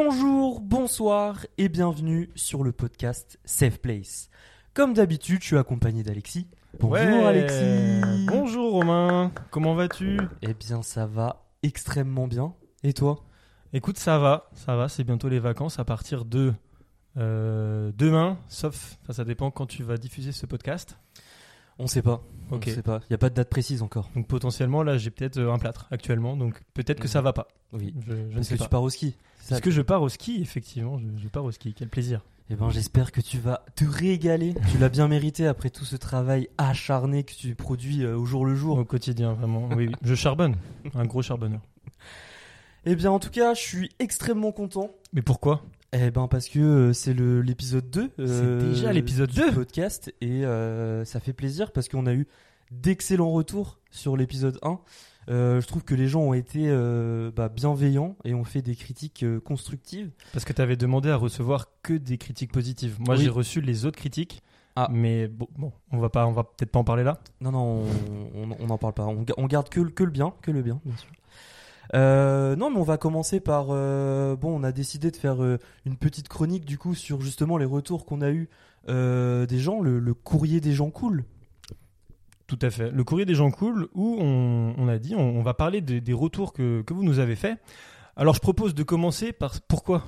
Bonjour, bonsoir et bienvenue sur le podcast Safe Place. Comme d'habitude, je suis accompagné d'Alexis. Bonjour Ouais. Alexis. Bonjour Romain, comment vas-tu? Eh bien, ça va extrêmement bien. Et toi? Écoute, ça va, ça va, c'est bientôt les vacances à partir de euh, demain, sauf, ça dépend quand tu vas diffuser ce podcast. On sait pas. Ok. On sait pas. Il y a pas de date précise encore. Donc potentiellement, là, j'ai peut-être euh, un plâtre actuellement, donc peut-être que ça Mhm. va pas. Oui. Je, je ne sais que pas. tu pars au ski. Parce que je pars au ski, effectivement, je, je pars au ski, quel plaisir. Eh ben, j'espère que tu vas te régaler. tu l'as bien mérité après tout ce travail acharné que tu produis euh, au jour le jour. Au quotidien, vraiment. Oui, oui. Je charbonne, un gros charbonneur. Eh bien, en tout cas, je suis extrêmement content. Mais pourquoi? Eh ben, parce que euh, c'est l'épisode 2. euh, C'est déjà l'épisode du 2. podcast. Et ça fait plaisir parce qu'on a eu d'excellents retours sur l'épisode 1. Euh, je trouve que les gens ont été euh, bah, bienveillants et ont fait des critiques euh, constructives. Parce que tu avais demandé à recevoir que des critiques positives. Moi, Oui. j'ai reçu les autres critiques. Ah. Mais bon, bon, on va pas, on va peut-être pas en parler là. Non, non, on- n'en parle pas. On, on garde que, le- que le bien, que le bien, bien sûr. Euh, non, mais on va commencer par. euh, bon, on a décidé de faire euh, une petite chronique du coup sur justement les retours qu'on a eu des gens, le, le courrier des gens cool. Tout à fait. Le courrier des gens cool, où on, on a dit, on, on va parler des- des retours que, que vous nous avez faits. Alors, je propose de commencer par. Pourquoi?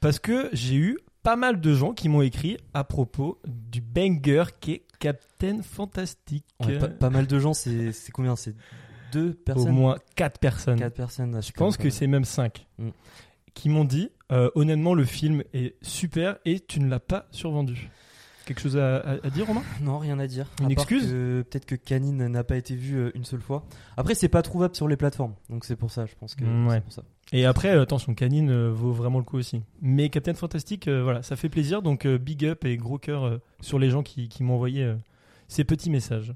Parce que j'ai eu pas mal de gens qui m'ont écrit à propos du banger qui est Captain Fantastic. Ouais, pas, pas mal de gens, c'est c'est combien? C'est deux Au personnes? moins 4 personnes. Quatre personnes. Je pense que c'est même 5. Mm. Qui m'ont dit, euh, honnêtement, le film est super et tu ne l'as pas survendu. Quelque chose à, à- à dire, Romain? Non, rien à dire. Une À excuse? Peut-être que Canine n'a pas été vu euh, une seule fois. Après, c'est pas trouvable sur les plateformes, donc c'est pour ça, je pense que Mm, ouais. c'est pour ça. Et après, euh, attention, Canine euh, vaut vraiment le coup aussi. Mais Captain Fantastic, voilà, ça fait plaisir. Donc, big up et gros cœur sur les gens qui, qui m'ont envoyé ces petits messages.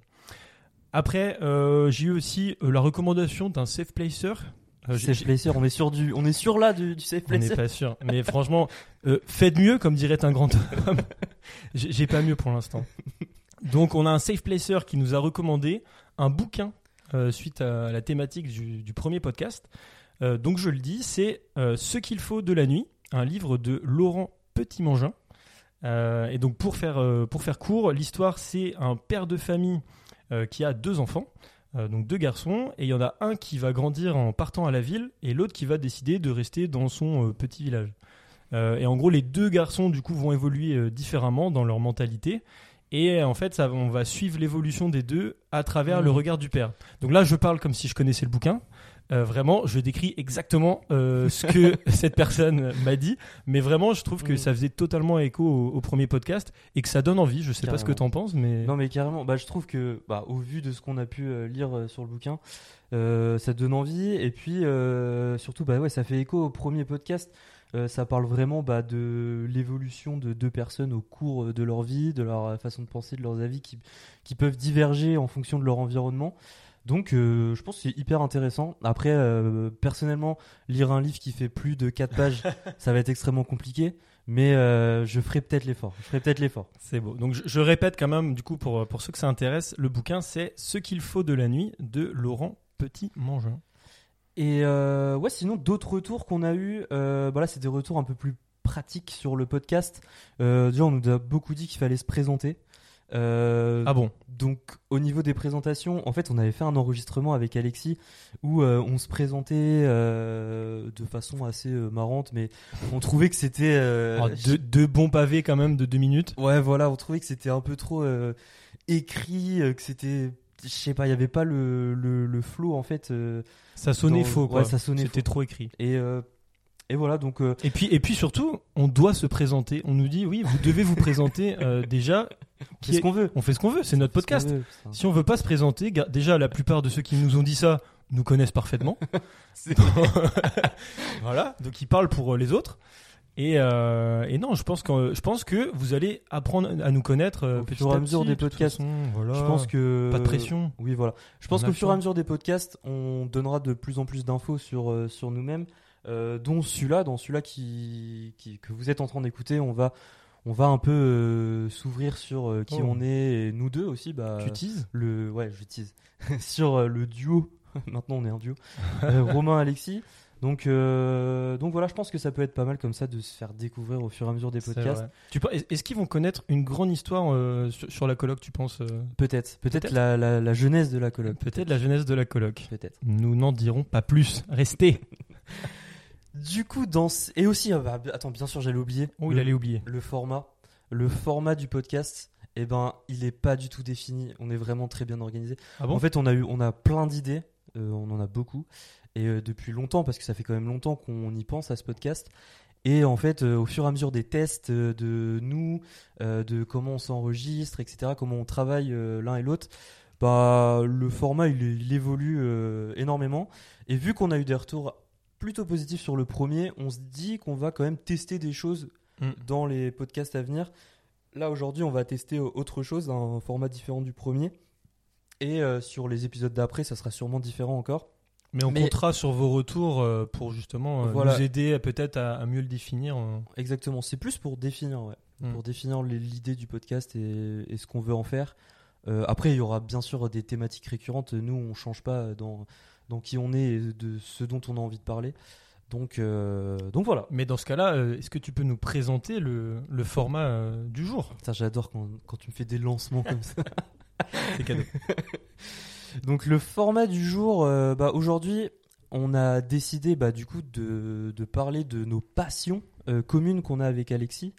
Après, euh, j'ai eu aussi euh, la recommandation d'un safe placer. Euh, Safe Placer, on est sur du, on est sur là du, du Safe On n'est Placer. pas sûr. Mais franchement, euh, faites mieux, comme dirait un grand homme. J'ai pas mieux pour l'instant. Donc, on a un safe placer qui nous a recommandé un bouquin euh, suite à la thématique du, du premier podcast. Euh, donc, je le dis, c'est Ce qu'il faut de la nuit, un livre de Laurent Petit-Mangin. Et donc, pour faire, pour faire court, l'histoire, c'est un père de famille qui a deux enfants. Euh, donc deux garçons, et il y en a un qui va grandir en partant à la ville, et l'autre qui va décider de rester dans son euh, petit village. Euh, et en gros, les deux garçons, du coup, vont évoluer différemment dans leur mentalité. Et en fait, ça, on va suivre l'évolution des deux à travers le regard du père. Donc là, je parle comme si je connaissais le bouquin. Euh, vraiment, je décris exactement euh, ce que cette personne m'a dit. Mais vraiment, je trouve que Mhm. ça faisait totalement écho au, au premier podcast et que ça donne envie. Je sais pas ce que t'en penses, mais Non mais carrément, bah, je trouve que bah, au vu de ce qu'on a pu euh, lire sur le bouquin, euh, ça donne envie et puis surtout bah ouais ça fait écho au premier podcast. Ça parle vraiment bah, de l'évolution de deux personnes au cours de leur vie, de leur façon de penser, de leurs avis qui, qui peuvent diverger en fonction de leur environnement. Donc euh, je pense que c'est hyper intéressant. Après, euh, personnellement, lire un livre qui fait plus de 4 pages, ça va être extrêmement compliqué. Mais euh, je ferai peut-être l'effort. Je ferai peut-être l'effort. C'est beau. Donc je, je répète quand même, du coup, pour, pour ceux que ça intéresse, le bouquin c'est Ce qu'il faut de la nuit de Laurent Petit-Mangin. Et ouais, sinon d'autres retours qu'on a eu, bah là c'est des retours un peu plus pratiques sur le podcast. Déjà on nous a beaucoup dit qu'il fallait se présenter. Euh, Ah bon Donc au niveau des présentations, en fait on avait fait un enregistrement avec Alexis où euh, on se présentait euh, de façon assez marrante, mais on trouvait que c'était Oh, deux, deux bons pavés quand même de deux minutes. Ouais, voilà, on trouvait que c'était un peu trop écrit, que c'était, je sais pas, il y avait pas le, le, le flow en fait. Ça sonnait dans- faux, quoi. ouais, ça sonnait C'était trop écrit. et, et voilà, donc euh, Et puis, et puis surtout, on doit se présenter. On nous dit, oui, vous devez vous présenter euh, déjà. Qu'est-ce est- qu'on veut On fait ce qu'on veut, c'est notre podcast. veut. Si on veut pas se présenter, déjà la plupart de ceux qui nous ont dit ça nous connaissent parfaitement. Voilà, donc ils parlent pour euh, les autres. Et, euh, et non, je pense que je pense que vous allez apprendre à nous connaître euh, Au petit fur et à mesure des podcasts. façon, voilà. Je pense que pas de pression. Oui, voilà. Je pense qu'au fur et à mesure des podcasts, on donnera de plus en plus d'infos sur euh, sur nous-mêmes, euh, dont celui-là, dans celui-là qui, qui que vous êtes en train d'écouter, on va on va un peu euh, s'ouvrir sur euh, qui Oh. on est et nous deux aussi. Bah, Tu teases? le ouais, j'utilise sur euh, le duo. Maintenant, on est un duo. Euh, Romain Alexis. Donc, euh, donc voilà, je pense que ça peut être pas mal comme ça de se faire découvrir au fur et à mesure des podcasts. Tu Est-ce qu'ils vont connaître une grande histoire euh, sur, sur la coloc, tu penses euh, Peut-être, peut-être la, la jeunesse de la coloc. Peut-être la jeunesse de la coloc. Peut-être. Nous n'en dirons pas plus. Restez. Du coup, dans ce- et aussi, ah bah, attends, bien sûr, j'allais oublier. Oh, il le, allait oublier. le format, le format du podcast. Eh ben, il est pas du tout défini. On est vraiment très bien organisé. Ah bon? En fait, on a eu, on a plein d'idées. euh, on en a beaucoup et euh, depuis longtemps parce que ça fait quand même longtemps qu'on y pense à ce podcast. Et en fait, euh, au fur et à mesure des tests euh, de nous, euh, de comment on s'enregistre, etc., comment on travaille euh, l'un et l'autre, bah le format il, il évolue euh, énormément. Et vu qu'on a eu des retours plutôt positifs sur le premier, on se dit qu'on va quand même tester des choses Mm. dans les podcasts à venir. Là aujourd'hui, on va tester euh, autre chose, un format différent du premier. Et euh, sur les épisodes d'après, ça sera sûrement différent encore. Mais on Mais- comptera sur vos retours euh, pour justement euh, Voilà. nous aider à- peut-être à, à mieux le définir. euh. Exactement, c'est plus pour définir, ouais. Mm. pour définir l'idée du podcast et, et ce qu'on veut en faire. Euh, après, il y aura bien sûr des thématiques récurrentes. Nous, on change pas dans, dans qui on est et de ce dont on a envie de parler. Donc, euh, donc voilà. Mais dans ce cas-là, euh, est-ce que tu peux nous présenter le, le format euh, du jour? Ça, j'adore quand, quand tu me fais des lancements comme ça. C'est cadeau. Donc le format du jour, euh, bah, aujourd'hui, on a décidé bah, du coup de, de parler de nos passions communes qu'on a avec Alexis.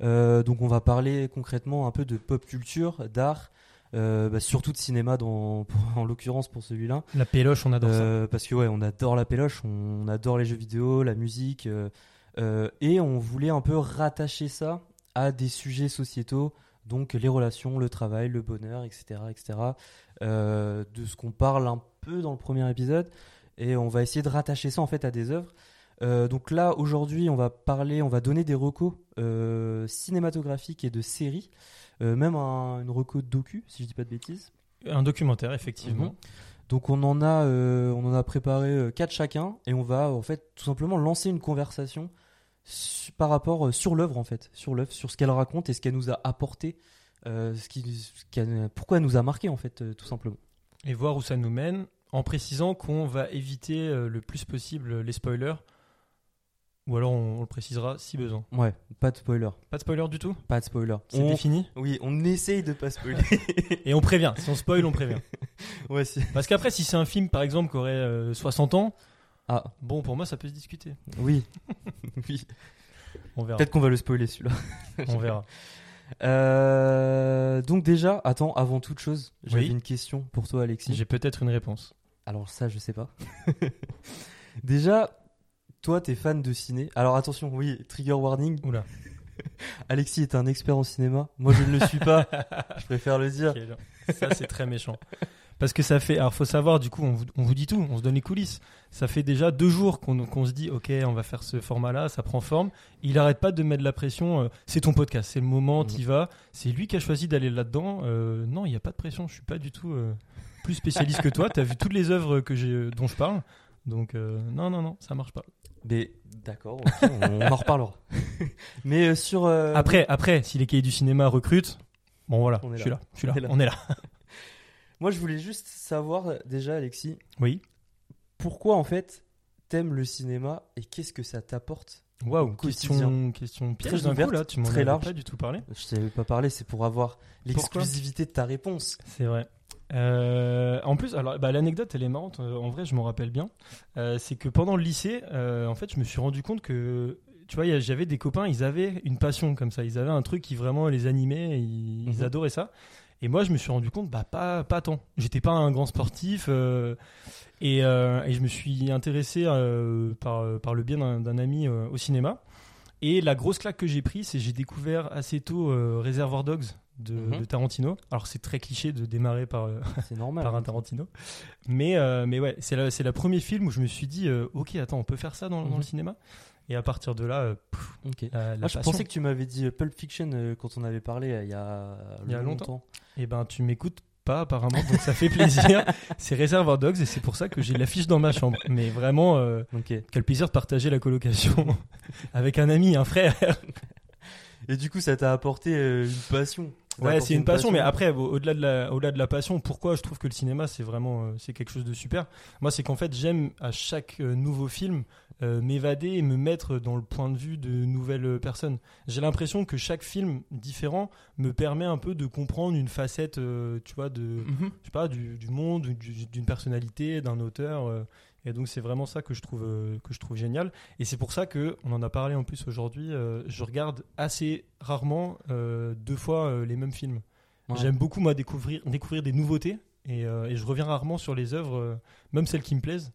Donc on va parler concrètement un peu de pop culture, d'art, euh, bah, surtout de cinéma dans, pour- en l'occurrence pour celui-là. La péloche, on adore ça. Euh, parce que ouais, on adore la péloche, on adore les jeux vidéo, la musique, euh, et on voulait un peu rattacher ça à des sujets sociétaux, donc les relations, le travail, le bonheur, etc., etc. de ce qu'on parle un peu dans le premier épisode, et on va essayer de rattacher ça en fait à des œuvres. Donc là aujourd'hui, on va parler, on va donner des recos cinématographiques et de séries, même un- une reco docu, si je dis pas de bêtises. Un documentaire, effectivement. Mhm. Donc on en a, euh, on en a préparé euh, quatre chacun et on va en fait tout simplement lancer une conversation su- par rapport euh, sur l'œuvre en fait, sur l'œuvre, sur ce qu'elle raconte et ce qu'elle nous a apporté, euh, ce qui, ce pourquoi elle nous a marqué en fait, euh, tout simplement. Et voir où ça nous mène, en précisant qu'on va éviter euh, le plus possible les spoilers. Ou alors on, on le précisera si besoin. Ouais, pas de spoiler, Pas de spoiler du tout pas de spoiler. C'est On- défini Oui, on essaye de pas spoiler. Et on prévient. Si on spoil, on prévient. ouais, c'est- Parce qu'après, si c'est un film, par exemple, qui aurait euh, 60 ans, Ah, bon, pour moi, ça peut se discuter. oui, oui. On verra. Peut-être qu'on va le spoiler celui-là. On verra. Euh, donc déjà, attends, avant toute chose, j'avais Oui. une question pour toi, Alexis. J'ai peut-être une réponse. Alors ça, je sais pas. Déjà, toi, t'es fan de ciné. Alors attention, oui, trigger warning. Oula. Alexis est un expert en cinéma. Moi, je ne le suis pas. je préfère le dire. Ça, c'est très méchant. Parce que ça fait. Alors, faut savoir, du coup, on vous, on vous dit tout, on se donne les coulisses. Ça fait déjà deux jours qu'on qu'on se dit, OK, on va faire ce format-là, ça prend forme. Il arrête pas de mettre la pression. euh, c'est ton podcast, c'est le moment, Mhm. t'y vas. C'est lui qui a choisi d'aller là-dedans. Euh, non, il n'y a pas de pression. Je suis pas du tout euh, plus spécialiste que toi. T'as vu toutes les œuvres que j'ai, dont je parle. Donc, euh, non, non, non, ça marche pas. Mais d'accord, on, on en reparlera. Mais euh, sur. euh, Après, après, si les cahiers du cinéma recrutent, bon voilà, je suis là. je suis là, On est là. Moi, je voulais juste savoir déjà, Alexis, Oui. pourquoi en fait t'aimes le cinéma et qu'est-ce que ça t'apporte Waouh, question, question piège Très d'un coup là, tu m'en très avais large. pas du tout parlé. Je t'avais pas parlé, c'est pour avoir l'exclusivité de ta réponse. C'est vrai. Euh, en plus, alors bah, l'anecdote elle est marrante. euh, En vrai, je m'en rappelle bien. Euh, c'est que pendant le lycée, euh, en fait, je me suis rendu compte que tu vois, j'avais des copains, ils avaient une passion comme ça. Ils avaient un truc qui vraiment les animait. Ils, ils Mhm. adoraient ça. Et moi, je me suis rendu compte, bah pas pas tant. J'étais pas un grand sportif. et, et je me suis intéressé par par le bien d'un ami au cinéma. Et la grosse claque que j'ai prise, c'est que j'ai découvert assez tôt Reservoir Dogs de, Mhm. de Tarantino. Alors c'est très cliché de démarrer par, euh, C'est normal. par un Tarantino. Mais, euh, mais ouais, c'est le premier film où je me suis dit, euh, ok, attends, on peut faire ça dans, dans Mhm. le cinéma Et à partir de là, pff, la, la Ah, je pensais que tu m'avais dit Pulp Fiction quand on avait parlé il y a, Il y a longtemps. Eh ben, tu m'écoutes pas apparemment, donc ça fait plaisir. c'est Reservoir Dogs et c'est pour ça que j'ai l'affiche dans ma chambre. Mais vraiment, euh, quel plaisir de partager la colocation avec un ami, un frère. Et du coup, ça t'a apporté euh, une passion. Ouais, c'est une passion, mais après, au- au-delà de la, au-delà de la passion, pourquoi je trouve que le cinéma c'est vraiment, euh, c'est quelque chose de super? Moi, c'est qu'en fait, j'aime à chaque euh, nouveau film euh, m'évader et me mettre dans le point de vue de nouvelles personnes. J'ai l'impression que chaque film différent me permet un peu de comprendre une facette, euh, tu vois, de, Mhm. je sais pas, du, du monde, du- d'une personnalité, d'un auteur. euh, et donc c'est vraiment ça que je trouve euh, que je trouve génial. Et c'est pour ça que on en a parlé en plus aujourd'hui. euh, je regarde assez rarement euh, deux fois les mêmes films. Ouais. J'aime beaucoup moi découvrir découvrir des nouveautés et, et je reviens rarement sur les œuvres, même celles qui me plaisent.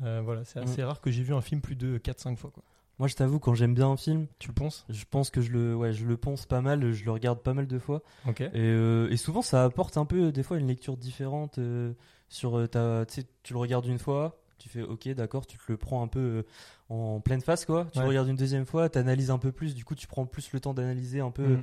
Voilà, c'est assez rare que j'ai vu un film plus de 4-5 fois. Quoi. Moi, je t'avoue, quand j'aime bien un film, Tu le penses? je pense que je le, ouais, je le pense pas mal, je le regarde pas mal de fois. Ok. Et, euh, et souvent, ça apporte un peu, des fois, une lecture différente euh, sur ta. Tu le regardes une fois, tu fais OK, d'accord, tu te le prends un peu euh, en pleine face, quoi. Tu Ouais. regardes une deuxième fois, tu analyses un peu plus, du coup, tu prends plus le temps d'analyser un peu Mm.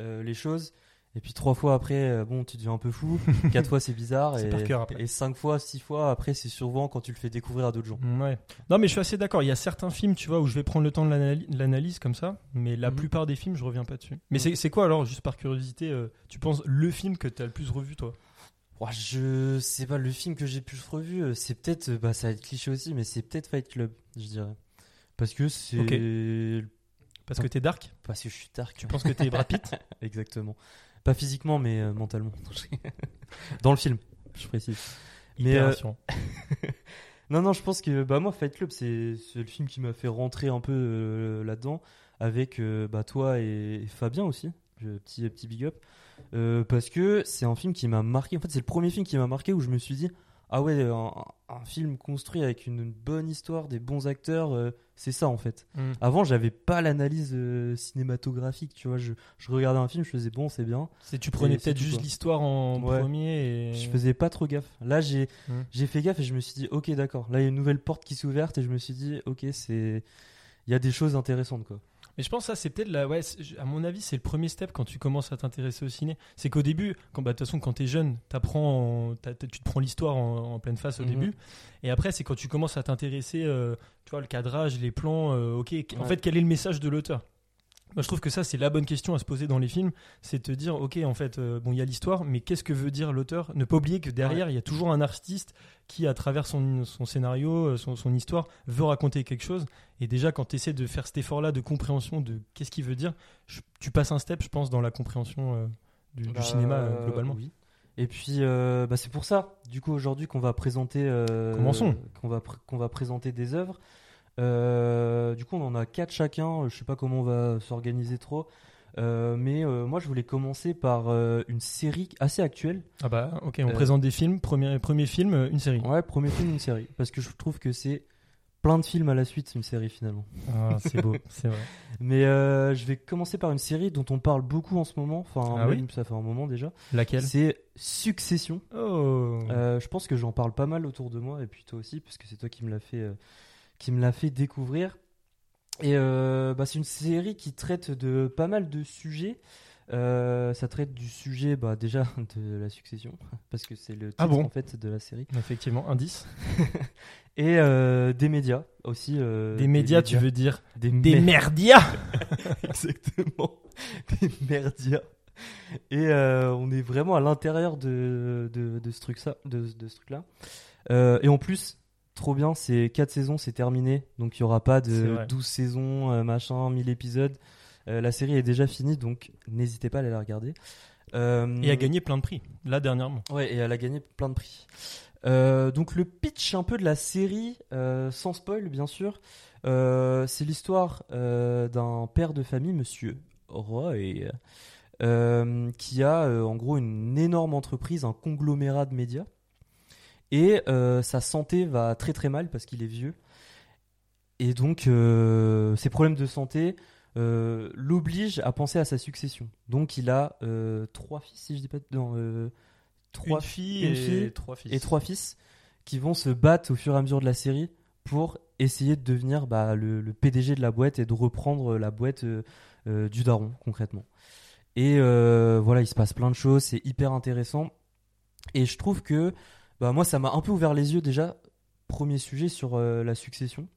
euh, les choses. Et puis trois fois après, euh, bon, tu deviens un peu fou. Quatre fois, c'est bizarre. Et, par cœur après. et cinq fois, six fois, après, c'est souvent quand tu le fais découvrir à d'autres gens. Mm, Ouais. Non, mais je suis assez d'accord. Il y a certains films, tu vois, où je vais prendre le temps de l'analyse comme ça, mais la Mhm. plupart des films, je reviens pas dessus. Mais c'est c'est quoi alors, juste par curiosité, euh, tu penses le film que tu as le plus revu, toi? Ouah, je sais pas, le film que j'ai plus revu, euh, c'est peut-être, euh, bah ça va être cliché aussi, mais c'est peut-être Fight Club, je dirais. Parce que c'est. Parce que t'es dark? Parce que je suis dark. Tu penses que t'es Brad Pitt? Exactement. Pas physiquement, mais euh, mentalement. Dans le film, je précise. Mais, euh. Non, non, je pense que bah, moi, Fight Club, c'est le film qui m'a fait rentrer un peu euh, là-dedans, avec bah, toi et, et Fabien aussi. Je- petit, petit big up. Euh, parce que c'est un film qui m'a marqué. En fait, c'est le premier film qui m'a marqué où je me suis dit Ah ouais, un, un film construit avec une bonne histoire, des bons acteurs, euh, c'est ça en fait. Mm. Avant, j'avais pas l'analyse euh, cinématographique, tu vois. Je, je regardais un film, je faisais bon, c'est bien. C'est tu prenais peut-être juste l'histoire en Ouais. premier et Je faisais pas trop gaffe. Là, j'ai Mm. j'ai fait gaffe et je me suis dit, ok, d'accord. Là, il y a une nouvelle porte qui s'est ouverte et je me suis dit, ok, c'est. Il y a des choses intéressantes, quoi. Mais je pense que ça, c'est peut-être la. Ouais, à mon avis, c'est le premier step quand tu commences à t'intéresser au ciné. C'est qu'au début, quand, bah, de toute façon, quand t'es jeune, en- t'as- tu te prends l'histoire en, en pleine face au Mhm. début. Et après, c'est quand tu commences à t'intéresser, euh, tu vois, le cadrage, les plans, euh, ok, en fait, quel est le message de l'auteur? Moi, je trouve que ça, c'est la bonne question à se poser dans les films. C'est de te dire, ok, en fait, euh, bon, il y a l'histoire, mais qu'est-ce que veut dire l'auteur? Ne pas oublier que derrière, il y a toujours un artiste qui, à travers son, son scénario, euh, son, son histoire, veut raconter quelque chose. Et déjà, quand tu essaies de faire cet effort-là de compréhension de qu'est-ce qu'il veut dire, je- tu passes un step, je pense, dans la compréhension euh, du, du Bah, cinéma euh, globalement. Oui. Et puis, bah, c'est pour ça, du coup, aujourd'hui, qu'on va présenter. Commençons. Qu'on va, pr- qu'on va présenter des œuvres. Euh, du coup, on en a quatre chacun. Je sais pas comment on va s'organiser trop. Euh, mais euh, moi, je voulais commencer par euh, une série assez actuelle. Ah bah, ok, on Euh, présente des films. Premier, premier film, euh, une série. Ouais, premier film, une série. Parce que je trouve que c'est plein de films à la suite, une série finalement. Ah, c'est beau, c'est vrai. Mais euh, je vais commencer par une série dont on parle beaucoup en ce moment. Enfin, Ah même, ça fait un moment déjà. Laquelle? C'est Succession. Oh Euh, je pense que j'en parle pas mal autour de moi et puis toi aussi, parce que c'est toi qui me l'a fait, euh, qui me l'a fait découvrir. Et euh, bah, c'est une série qui traite de pas mal de sujets. Euh, ça traite du sujet bah, déjà de la succession, parce que c'est le titre Ah bon en fait de la série, Effectivement, indice. et euh, des médias aussi. des médias, tu veux dire des, Des mer- merdias Exactement. Des merdias. Et on est vraiment à l'intérieur de, de, de ce truc-là. De, de ce truc-là. Euh, et en plus, trop bien, c'est 4 saisons, c'est terminé. Donc il n'y aura pas de vrai. 12 saisons, euh, machin, 1000 épisodes. Euh, la série est déjà finie, donc n'hésitez pas à aller la regarder. Euh, Et a gagné plein de prix, là dernièrement. Ouais, et elle a gagné plein de prix. Euh, donc le pitch un peu de la série, euh, sans spoil bien sûr, euh, c'est l'histoire euh, d'un père de famille, Monsieur Roy, euh, qui a euh, en gros une énorme entreprise, un conglomérat de médias, et euh, sa santé va très très mal parce qu'il est vieux, et donc euh, ses problèmes de santé euh, l'obligent à penser à sa succession. Donc il a euh, trois fils, si je dis pas de- trois une fille une et fille trois fils. et trois fils qui vont se battre au fur et à mesure de la série pour essayer de devenir bah, le, le PDG de la boîte et de reprendre la boîte du daron concrètement. Et voilà, il se passe plein de choses, c'est hyper intéressant. Et je trouve que bah, moi, ça m'a un peu ouvert les yeux déjà. Premier sujet sur euh, la succession.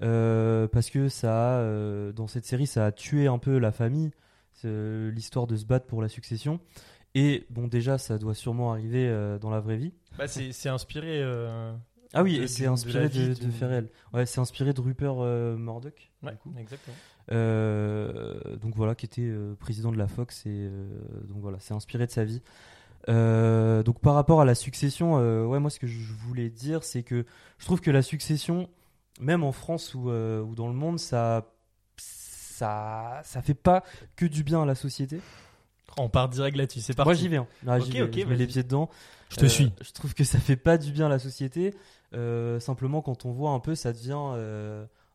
Euh, parce que ça a, euh, dans cette série, ça a tué un peu la famille. l'histoire de se battre pour la succession. Et bon, déjà, ça doit sûrement arriver dans la vraie vie. Bah, c'est c'est inspiré. Ah oui, c'est de inspiré de, de réels. Ouais, c'est inspiré de Rupert euh, Murdoch. Ouais, du coup. exactement. Euh, donc voilà, qui était euh, président de la Fox et donc voilà, c'est inspiré de sa vie. Euh, donc par rapport à la succession, euh, ouais, moi ce que je voulais dire, c'est que je trouve que la succession, même en France ou, euh, ou dans le monde, ça, ça, ça fait pas que du bien à la société. On part direct là-dessus. C'est parti. Moi j'y vais, hein. Là, vais. je mets les pieds dedans. Je te suis. Je trouve que ça fait pas du bien à la société. Simplement, quand on voit un peu, ça devient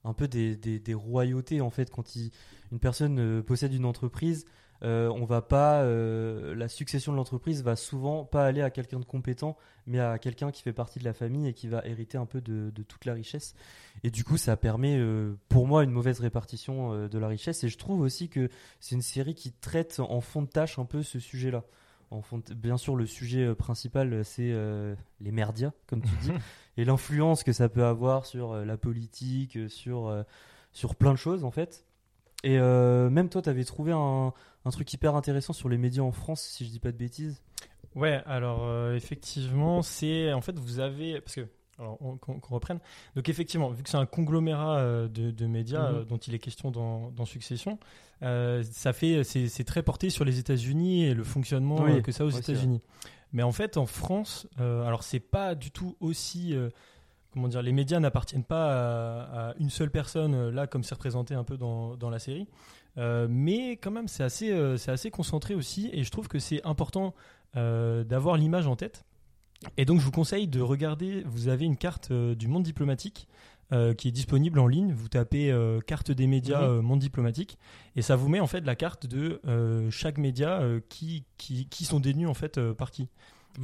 un peu des, des- des royautés en fait. Quand il- une personne possède une entreprise, euh, on va pas, euh, la succession de l'entreprise va souvent pas aller à quelqu'un de compétent, mais à quelqu'un qui fait partie de la famille et qui va hériter un peu de, de toute la richesse. Et du coup, ça permet, euh, pour moi, une mauvaise répartition de la richesse. Et je trouve aussi que c'est une série qui traite en fond de tâche un peu ce sujet-là. En fond de- Bien sûr, le sujet principal, c'est les merdias, comme tu dis, et l'influence que ça peut avoir sur la politique, sur, sur plein de choses, en fait. Et euh, même toi, tu avais trouvé un, un truc hyper intéressant sur les médias en France, si je dis pas de bêtises. Ouais, alors euh, effectivement, c'est en fait vous avez parce que alors on- qu'on reprenne. Donc effectivement, vu que c'est un conglomérat euh, de, de médias Mhm. euh, dont il est question dans, dans Succession, ça fait c'est très porté sur les États-Unis et le fonctionnement Oui, que ça a aux ouais, États-Unis. Mais en fait, en France, alors c'est pas du tout aussi comment dire, les médias n'appartiennent pas à, à une seule personne euh, là comme c'est représenté un peu dans, dans la série. Euh, mais quand même, c'est assez, euh, c'est assez concentré aussi, et je trouve que c'est important euh, d'avoir l'image en tête. Et donc, je vous conseille de regarder. Vous avez une carte du monde diplomatique qui est disponible en ligne. Vous tapez carte des médias Mhm. monde diplomatique, et ça vous met en fait la carte de chaque média qui, qui, qui sont détenus en fait par qui.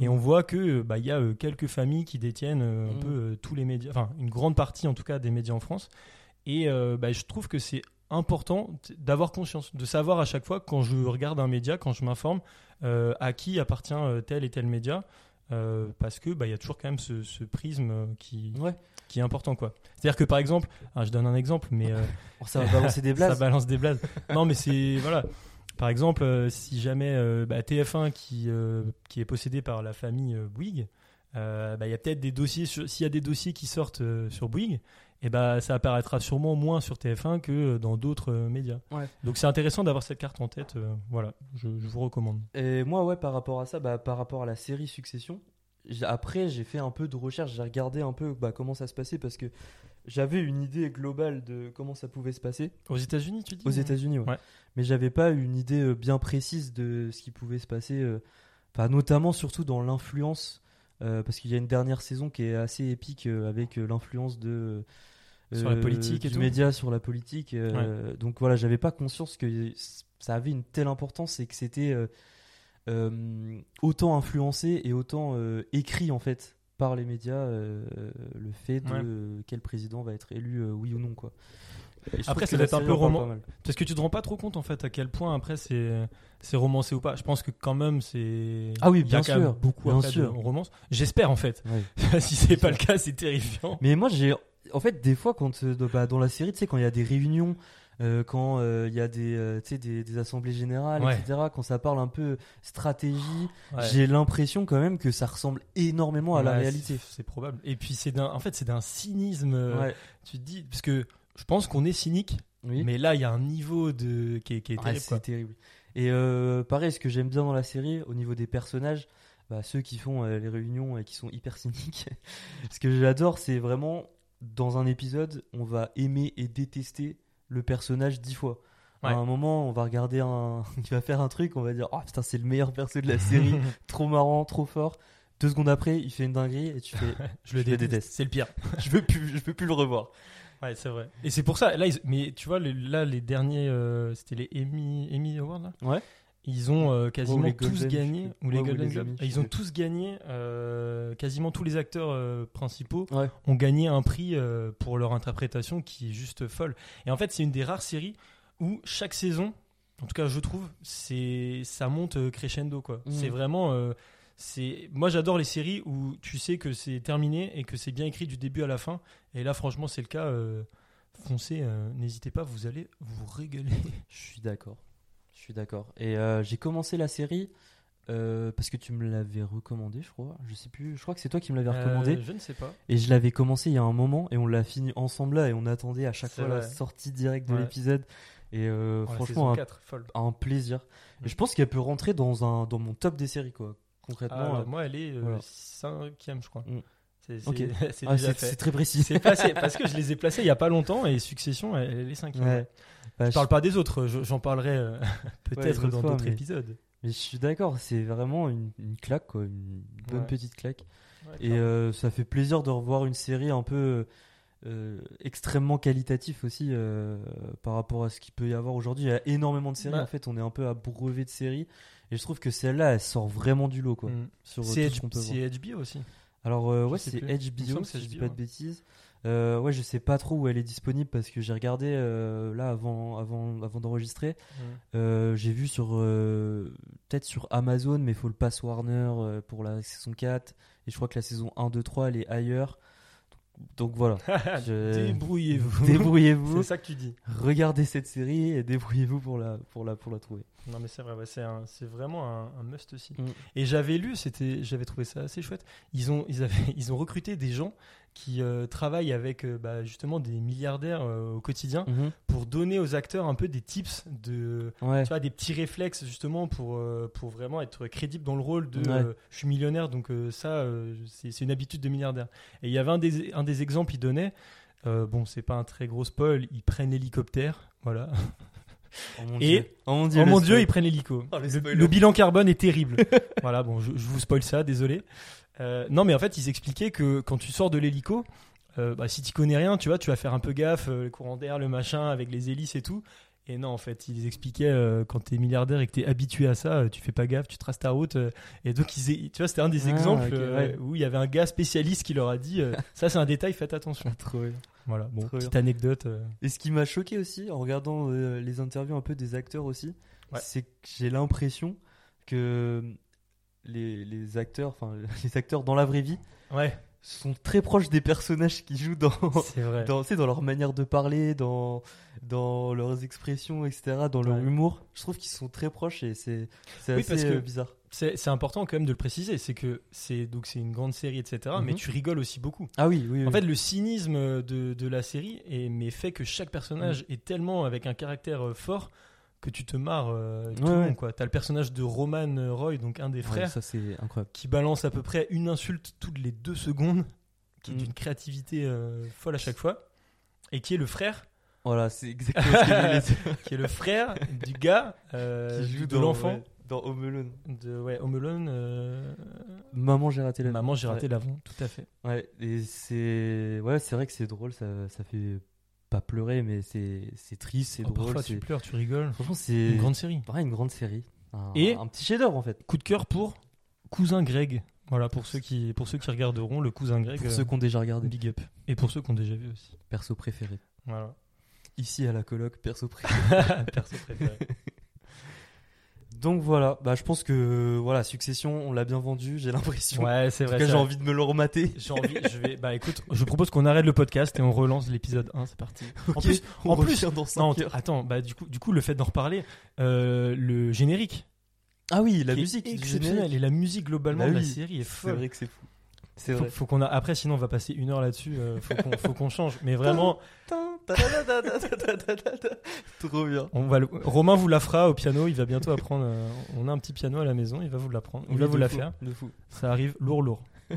Et on voit que euh, bah, il y a euh, quelques familles qui détiennent euh, un Mhm. peu euh, tous les médias, enfin une grande partie en tout cas des médias en France. Et bah, je trouve que c'est important d'avoir conscience, de savoir à chaque fois quand je regarde un média, quand je m'informe, à qui appartient tel et tel média, euh, parce que bah, il y a toujours quand même ce, ce prisme qui, Ouais. qui est important quoi. C'est-à-dire que par exemple, ah, je donne un exemple, mais euh, Oh, ça va balancer des ça blagues. balance des blazes. non, mais c'est voilà. Par exemple, euh, si jamais euh, bah, TF1 qui euh, qui est possédé par la famille Bouygues, bah, il y a peut-être des dossiers s'il y a des dossiers qui sortent sur Bouygues, et bah ça apparaîtra sûrement moins sur TF1 que dans d'autres euh, médias. Ouais. Donc c'est intéressant d'avoir cette carte en tête. euh, voilà, je, je vous recommande. Et moi, ouais, par rapport à ça, bah, par rapport à la série Succession, après, j'ai fait un peu de recherche, j'ai regardé un peu bah, comment ça se passait parce que j'avais une idée globale de comment ça pouvait se passer Aux États-Unis, tu dis aux États-Unis, ouais. Ouais. Mais j'avais pas une idée euh, bien précise de ce qui pouvait se passer, euh, enfin, notamment surtout dans l'influence, euh, parce qu'il y a une dernière saison qui est assez épique euh, avec l'influence de Sur la politique et du média sur la politique. Donc voilà, j'avais pas conscience que ça avait une telle importance et que c'était autant influencé et autant écrit en fait par les médias euh, le fait de Ouais. quel président va être élu euh, oui ou non quoi. Après, ça doit être un peu en parle roman- pas mal. Parce que tu te rends pas trop compte en fait à quel point après c'est c'est romancé ou pas. Je pense que quand même c'est Ah oui, bien sûr, beaucoup bien après sûr. de romance. J'espère en fait. Si c'est pas sûr. le cas, c'est terrifiant. Mais moi, j'ai. En fait, des fois, quand euh, bah, dans la série, tu sais, quand il y a des réunions, euh, quand euh, il y a des, euh, des, des assemblées générales, Ouais. etc., quand ça parle un peu stratégie, Ouais. j'ai l'impression quand même que ça ressemble énormément à la réalité. c'est- probable. Et puis c'est d'un en fait c'est d'un cynisme tu te dis parce que je pense qu'on est cynique Oui. mais là il y a un niveau de qui est, qui est terrible c'est terrible. Et euh, pareil, ce que j'aime bien dans la série, au niveau des personnages, bah, ceux qui font euh, les réunions et qui sont hyper cyniques, ce que j'adore, c'est vraiment dans un épisode, on va aimer et détester le personnage dix fois. Ouais. À un moment, on va regarder un, il va faire un truc, on va dire, oh putain, c'est le meilleur perso de la série, trop marrant, trop fort. Deux secondes après, il fait une dinguerie et tu fais, je le je déteste. déteste. C'est le pire. je veux plus, je veux plus le revoir. Ouais, c'est vrai. Et c'est pour ça là ils- mais tu vois les- là les derniers euh, c'était les Emmy Emmy Awards là? Ouais. Ils ont euh, quasiment les tous gagné ou les Ouais, Golden Globes. Ils ont tous gagné euh, quasiment tous les acteurs euh, principaux Ouais. ont gagné un prix pour leur interprétation qui est juste folle. Et en fait, c'est une des rares séries où chaque saison, en tout cas je trouve, c'est ça monte crescendo quoi. Mhm. C'est vraiment c'est moi j'adore les séries où tu sais que c'est terminé et que c'est bien écrit du début à la fin. Et là franchement c'est le cas. foncez, n'hésitez pas, vous allez vous régaler. Je suis d'accord. Suis d'accord. Et euh, j'ai commencé la série euh, parce que tu me l'avais recommandé, je crois. Je sais plus. Je crois que c'est toi qui me l'avais recommandé. Euh, je ne sais pas. Et je l'avais commencé il y a un moment et on l'a fini ensemble là et on attendait à chaque fois la sortie directe de Ouais. l'épisode. Et euh, Oh, franchement, un, 4, folle. un plaisir. Mm. Et je pense qu'elle peut rentrer dans, un, dans mon top des séries, quoi. Concrètement. Ah, moi, elle est voilà. cinquième, je crois. Mm. C'est ah, c'est très précis. Parce que je les ai placés il y a pas longtemps et Succession, elle, elle est cinquième. Ouais. Bah, Je parle pas des autres, je- j'en parlerai euh, peut-être dans d'autres épisodes. Mais je suis d'accord, c'est vraiment une, une claque, quoi. Une bonne Ouais. petite claque. Et euh, ça fait plaisir de revoir une série un peu euh, extrêmement qualitatif aussi par rapport à ce qu'il peut y avoir aujourd'hui. Il y a énormément de séries, Bah. en fait, on est un peu abreuvé de séries. Et je trouve que celle-là, elle sort vraiment du lot, quoi. Mm. Euh, C'est ce HBO aussi. Alors, euh, ouais, c'est HBO, si je dis pas de bêtises. Euh, ouais, je sais pas trop où elle est disponible parce que j'ai regardé euh, là avant, avant, avant d'enregistrer. Euh, j'ai vu sur peut-être sur Amazon, mais il faut le pass Warner pour la saison 4. Et je crois que la saison 1, 2, 3, elle est ailleurs. Donc voilà, Je- Débrouillez-vous. débrouillez-vous, C'est ça que tu dis. regardez cette série et débrouillez-vous pour la, pour la, pour la trouver. Non mais c'est vrai, ouais, c'est un- c'est vraiment un, un must aussi. Mm. Et j'avais lu, c'était, j'avais trouvé ça assez chouette. Ils ont, ils avaient, ils ont recruté des gens qui euh, travaillent avec euh, bah, justement des milliardaires euh, au quotidien pour donner aux acteurs un peu des tips de, Ouais, tu vois, des petits réflexes justement pour, euh, pour vraiment être crédible dans le rôle de Ouais. euh, je suis millionnaire donc euh, ça euh, c'est une habitude de milliardaire. Et il y avait un des, un des exemples, il donnait, euh, bon c'est pas un très gros spoil, ils prennent l'hélicoptère, voilà. oh mon Et- dieu, oh mon dieu, oh mon dieu, ils prennent l'hélico. Oh, le bilan carbone est terrible. voilà, bon, je, je vous spoil ça, désolé. Euh, non, mais en fait, ils expliquaient que quand tu sors de l'hélico, euh, bah, si tu connais rien, tu vois, tu vas faire un peu gaffe, euh, le courant d'air, le machin, avec les hélices et tout. Et non, en fait, ils expliquaient euh, quand t'es milliardaire et que t'es habitué à ça, euh, tu fais pas gaffe, tu traces ta route. euh, et donc, ils, tu vois, c'était un des Ah, exemples euh, ouais. où il y avait un gars spécialiste qui leur a dit euh, ça, c'est un détail, faites attention. Trop bien. Voilà, bon, Trop petite bien. anecdote. euh. Et ce qui m'a choqué aussi, en regardant euh, les interviews un peu des acteurs aussi, Ouais. c'est que j'ai l'impression que les, les acteurs, enfin les acteurs dans la vraie vie, Ouais, sont très proches des personnages qui jouent dans, vrai. dans, dans leur manière de parler, dans, dans leurs expressions, etc., dans leur Ouais. humour. Je trouve qu'ils sont très proches et c'est Oui, assez parce que- euh, bizarre. C'est important quand même de le préciser, c'est que c'est donc c'est une grande série, etc. Mais Mhm. tu rigoles aussi beaucoup. Ah oui, oui. En oui. fait, le cynisme de, de la série est, mais fait que chaque personnage Mm. est tellement avec un caractère euh, fort que tu te marres euh, tout Ouais, le monde. quoi. T'as le personnage de Roman Roy, donc un des frères, ça c'est incroyable. qui balance à peu près une insulte toutes les deux secondes, qui est Mm. d'une créativité euh, folle à chaque fois, et qui est le frère, Voilà, c'est exactement ce que dire. qui est le frère du gars euh, Qui joue de dans- l'enfant ouais, dans Home Alone. de ouais, Home Alone, euh, Maman, j'ai raté la Maman, j'ai raté Ouais. l'avant, tout à fait. Ouais, et c'est ouais, c'est vrai que c'est drôle, ça, ça fait pas pleurer, mais c'est c'est triste, c'est Oh, drôle. parfois tu pleures, tu rigoles. Franchement, c'est Une grande série. une grande série, un, Et- un petit chef-d'œuvre en fait. Coup de cœur pour Cousin Greg. Voilà, pour ceux qui, pour ceux qui regarderont le Cousin Greg. Pour euh, ceux qui ont déjà regardé, Big up. Et pour ceux qui ont déjà vu aussi. perso préféré. Voilà. Ici à la coloc, perso préféré. Perso préféré. Donc voilà, bah je pense que voilà, Succession, on l'a bien vendu, j'ai l'impression. Ouais, c'est en tout vrai. cas, c'est j'ai envie de me le remater. J'ai envie, je vais, bah écoute, je propose qu'on arrête le podcast et on relance l'épisode 1, c'est parti. Ok, plus- on en plus- dans 5 Non, heures. attends, bah du coup, du coup, le fait d'en reparler, euh, le générique, Ah oui, la est musique exceptionnelle et la musique globalement Bah de la oui, série est C'est folle. vrai que c'est fou. C'est Faut, vrai. faut qu'on a, après, sinon on va passer une heure là-dessus. euh, faut qu'on, faut qu'on change. Mais vraiment, Trop bien. on va le- Romain vous la fera au piano. Il va bientôt apprendre. euh, on a un petit piano à la maison. Il va vous l'apprendre. Il va vous la faire. De fou. Ça arrive lourd, lourd.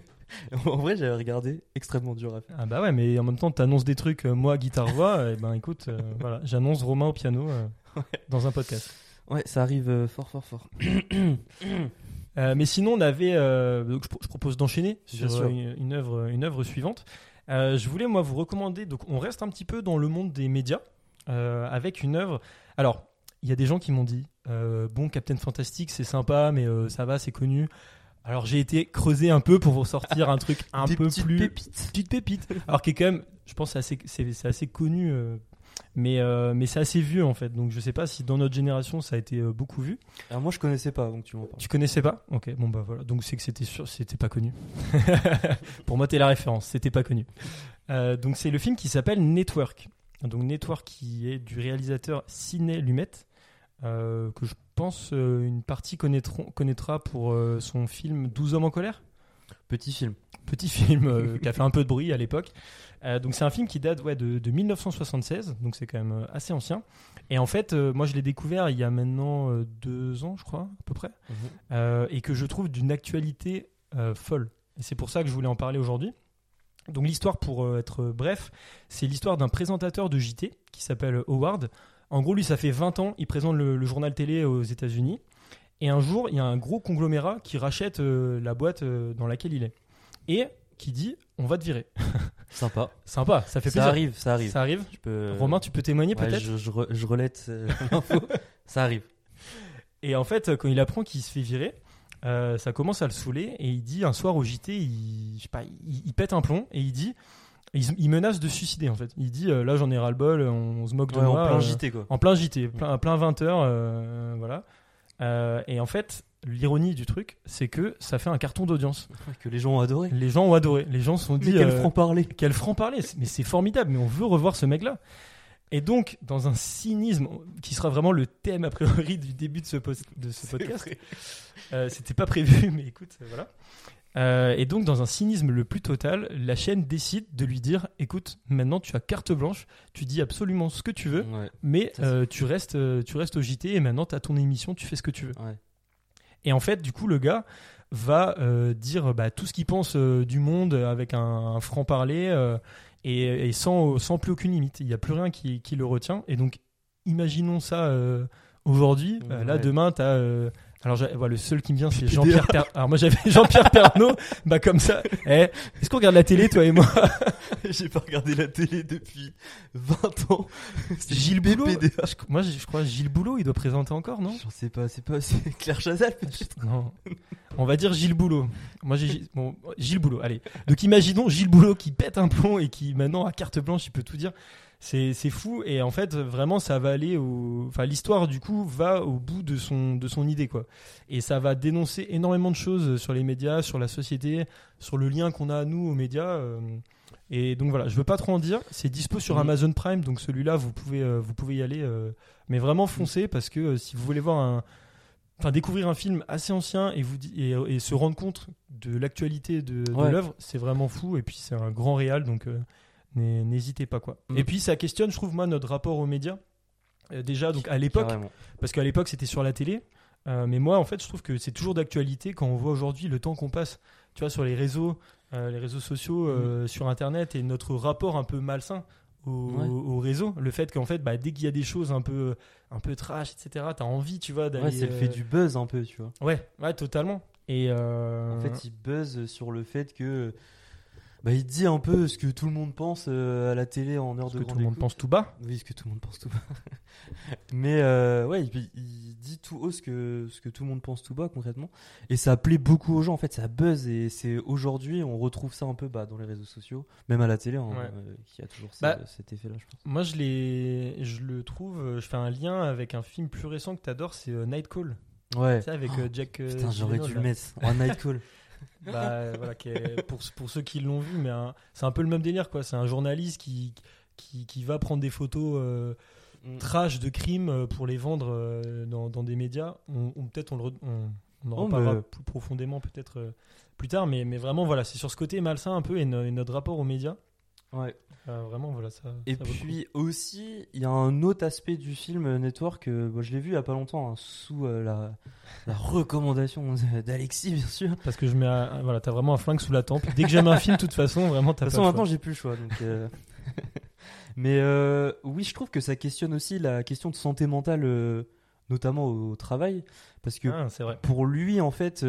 En vrai, j'avais regardé, extrêmement dur à faire. Ah bah ouais, mais en même temps, t'annonces des trucs. euh, moi, guitare voix. et ben écoute, euh, voilà, j'annonce Romain au piano euh, dans un podcast. Ouais, ça arrive euh, fort, fort, fort. Euh, mais sinon, on avait. euh, donc je, pro- je propose d'enchaîner Bien sur sûr. euh, une, une œuvre, une œuvre suivante. Euh, je voulais moi vous recommander. Donc, on reste un petit peu dans le monde des médias euh, avec une œuvre. Alors, il y a des gens qui m'ont dit euh, bon, Captain Fantastic, c'est sympa, mais ça va, c'est connu. Alors, j'ai été creuser un peu pour vous sortir un truc un Des peu plus pépites. petite pépite. Alors qui est quand même, je pense, c'est assez, connu, mais euh, mais c'est assez vieux en fait. Donc je sais pas si dans notre génération ça a été euh, beaucoup vu. Alors moi, je connaissais pas, donc tu m'en parles. Tu connaissais pas? Ok, bon bah voilà. Donc c'est que c'était sûr, c'était pas connu. Pour moi, t'es la référence. C'était pas connu. Euh, donc c'est le film qui s'appelle Network. Donc Network qui est du réalisateur Sidney Lumet. que je pense une partie connaîtront- connaîtra pour son film 12 hommes en colère? Petit film. Petit film euh, qui a fait un peu de bruit à l'époque. Euh, donc c'est un film qui date ouais, de, de 1976, donc c'est quand même euh, assez ancien. Et en fait, euh, moi je l'ai découvert il y a maintenant deux ans, je crois, à peu près, euh, et que je trouve d'une actualité folle. Et c'est pour ça que je voulais en parler aujourd'hui. Donc l'histoire, pour être bref, c'est l'histoire d'un présentateur de JT qui s'appelle Howard. En gros, lui, ça fait 20 ans, il présente le, le journal télé aux États-Unis. Et un jour, il y a un gros conglomérat qui rachète euh, la boîte euh, dans laquelle il est. Et qui dit on va te virer. Sympa. Sympa, ça fait Ça plaisir. arrive, ça arrive. Ça arrive. Peux... Romain, tu peux témoigner Ouais, peut-être je, je, re- je relate euh, l'info. ça arrive. Et en fait, quand il apprend qu'il se fait virer, euh, ça commence à le saouler et il dit un soir au JT, il, je sais pas, il, il pète un plomb et il dit, il, il menace de suicider en fait. Il dit euh, là j'en ai ras le bol, on, on se moque de Ouais, en moi. plein euh, JT quoi. en plein JT, plein, à plein 20 heures, euh, voilà. Euh, et en fait, l'ironie du truc, c'est que ça fait un carton d'audience. Que les gens ont adoré. Les gens ont adoré. Les gens se sont Mais dit quel euh, franc-parler. quel franc-parler, mais c'est formidable, mais on veut revoir ce mec-là. Et donc, dans un cynisme qui sera vraiment le thème a priori du début de ce, post- de ce podcast, euh, c'était pas prévu, mais écoute, euh, voilà. Euh, et donc, dans un cynisme le plus total, la chaîne décide de lui dire écoute, maintenant tu as carte blanche, tu dis absolument ce que tu veux, Ouais, mais euh, tu, restes, tu restes au JT et maintenant tu as ton émission, tu fais ce que tu veux. ouais. Et en fait, du coup, le gars va euh, dire bah, tout ce qu'il pense euh, du monde avec un, un franc-parler euh, et, et sans, sans plus aucune limite. Il n'y a plus rien qui, qui le retient. Et donc, imaginons ça aujourd'hui. Euh, là, demain, tu as. Alors, j'ai- voilà, le seul qui me vient, c'est. Jean-Pierre Per- Alors, moi, j'avais Jean-Pierre Pernaud. bah, comme ça. Eh, Est-ce qu'on regarde la télé, toi et moi? J'ai pas regardé la télé depuis 20 ans. C'est Gilles Boulot. Je- Moi, je je crois Gilles Boulot, il doit présenter encore, non? J'en sais pas, c'est pas, c'est Claire Chazal peut-être. Non. On va dire Gilles Boulot. Moi j'ai bon, Gilles Boulot. Allez. Donc imaginons Gilles Boulot qui pète un plomb et qui maintenant à carte blanche, il peut tout dire. C'est fou. Et en fait vraiment ça va aller au enfin l'histoire du coup va au bout de son de son idée quoi. Et ça va dénoncer énormément de choses sur les médias, sur la société, sur le lien qu'on a nous aux médias euh, et donc voilà, je veux pas trop en dire, c'est dispo sur. Amazon Prime donc celui-là vous pouvez euh, vous pouvez y aller euh, mais vraiment foncez parce que si vous voulez voir un enfin découvrir un film assez ancien et vous et, et se rendre compte de l'actualité de, de Ouais. l'œuvre, c'est vraiment fou. Et puis c'est un grand réal donc euh, n'hésitez pas quoi. Mm. Et puis ça questionne je trouve moi notre rapport aux médias. Euh, déjà donc à l'époque parce qu'à l'époque c'était sur la télé euh, mais moi en fait je trouve que c'est toujours d'actualité quand on voit aujourd'hui le temps qu'on passe tu vois sur les réseaux euh, les réseaux sociaux euh, sur internet et notre rapport un peu malsain au, Ouais. au réseau le fait qu'en fait bah, dès qu'il y a des choses un peu un peu trash etc t'as envie tu vois d'aller Ouais, c'est le euh, fait du buzz un peu, tu vois. ouais ouais totalement et euh, En fait, il buzz sur le fait que. Bah, il dit un peu ce que tout le monde pense euh, à la télé en heure ce de que grande tout le monde écoute. pense tout bas Oui, ce que tout le monde pense tout bas. Mais euh, ouais, il, il dit tout haut ce que, ce que tout le monde pense tout bas concrètement. Et ça plaît beaucoup aux gens. En fait, ça buzz. Et c'est aujourd'hui, on retrouve ça un peu bah, dans les réseaux sociaux, même à la télé, hein, Ouais. euh, qui a toujours Bah, cet effet-là, je pense. moi je le trouve euh, je fais un lien avec un film plus récent que t'adores c'est euh, Night Call Ouais. tu sais, avec Jack Putain, j'aurais dû le mettre. One Night Call. bah, voilà, qui est- pour, pour ceux qui l'ont vu, mais c'est un peu le même délire, quoi. C'est un journaliste qui, qui, qui va prendre des photos euh, Mm. trash de crimes euh, pour les vendre euh, dans, dans des médias. On, on- peut-être on, le on, on en Oh, reparlera mais- plus profondément peut-être euh, plus tard, mais, mais vraiment voilà, c'est sur ce côté malsain un peu et, no- et notre rapport aux médias. Ouais. Euh, vraiment voilà ça. Et ça puis aussi, il y a un autre aspect du film euh, Network. euh, bon, je l'ai vu il y a pas longtemps hein, sous euh, la, la recommandation d'Alexis, bien sûr. De parce que je mets un- voilà, t'as vraiment un flingue sous la tempe. Dès que j'aime un film, de toute façon, vraiment t'as toute pas façon, maintenant, j'ai plus le choix. Donc, euh, Mais oui, je trouve que ça questionne aussi la question de santé mentale, notamment au travail, parce que Ah, vrai. pour lui, en fait,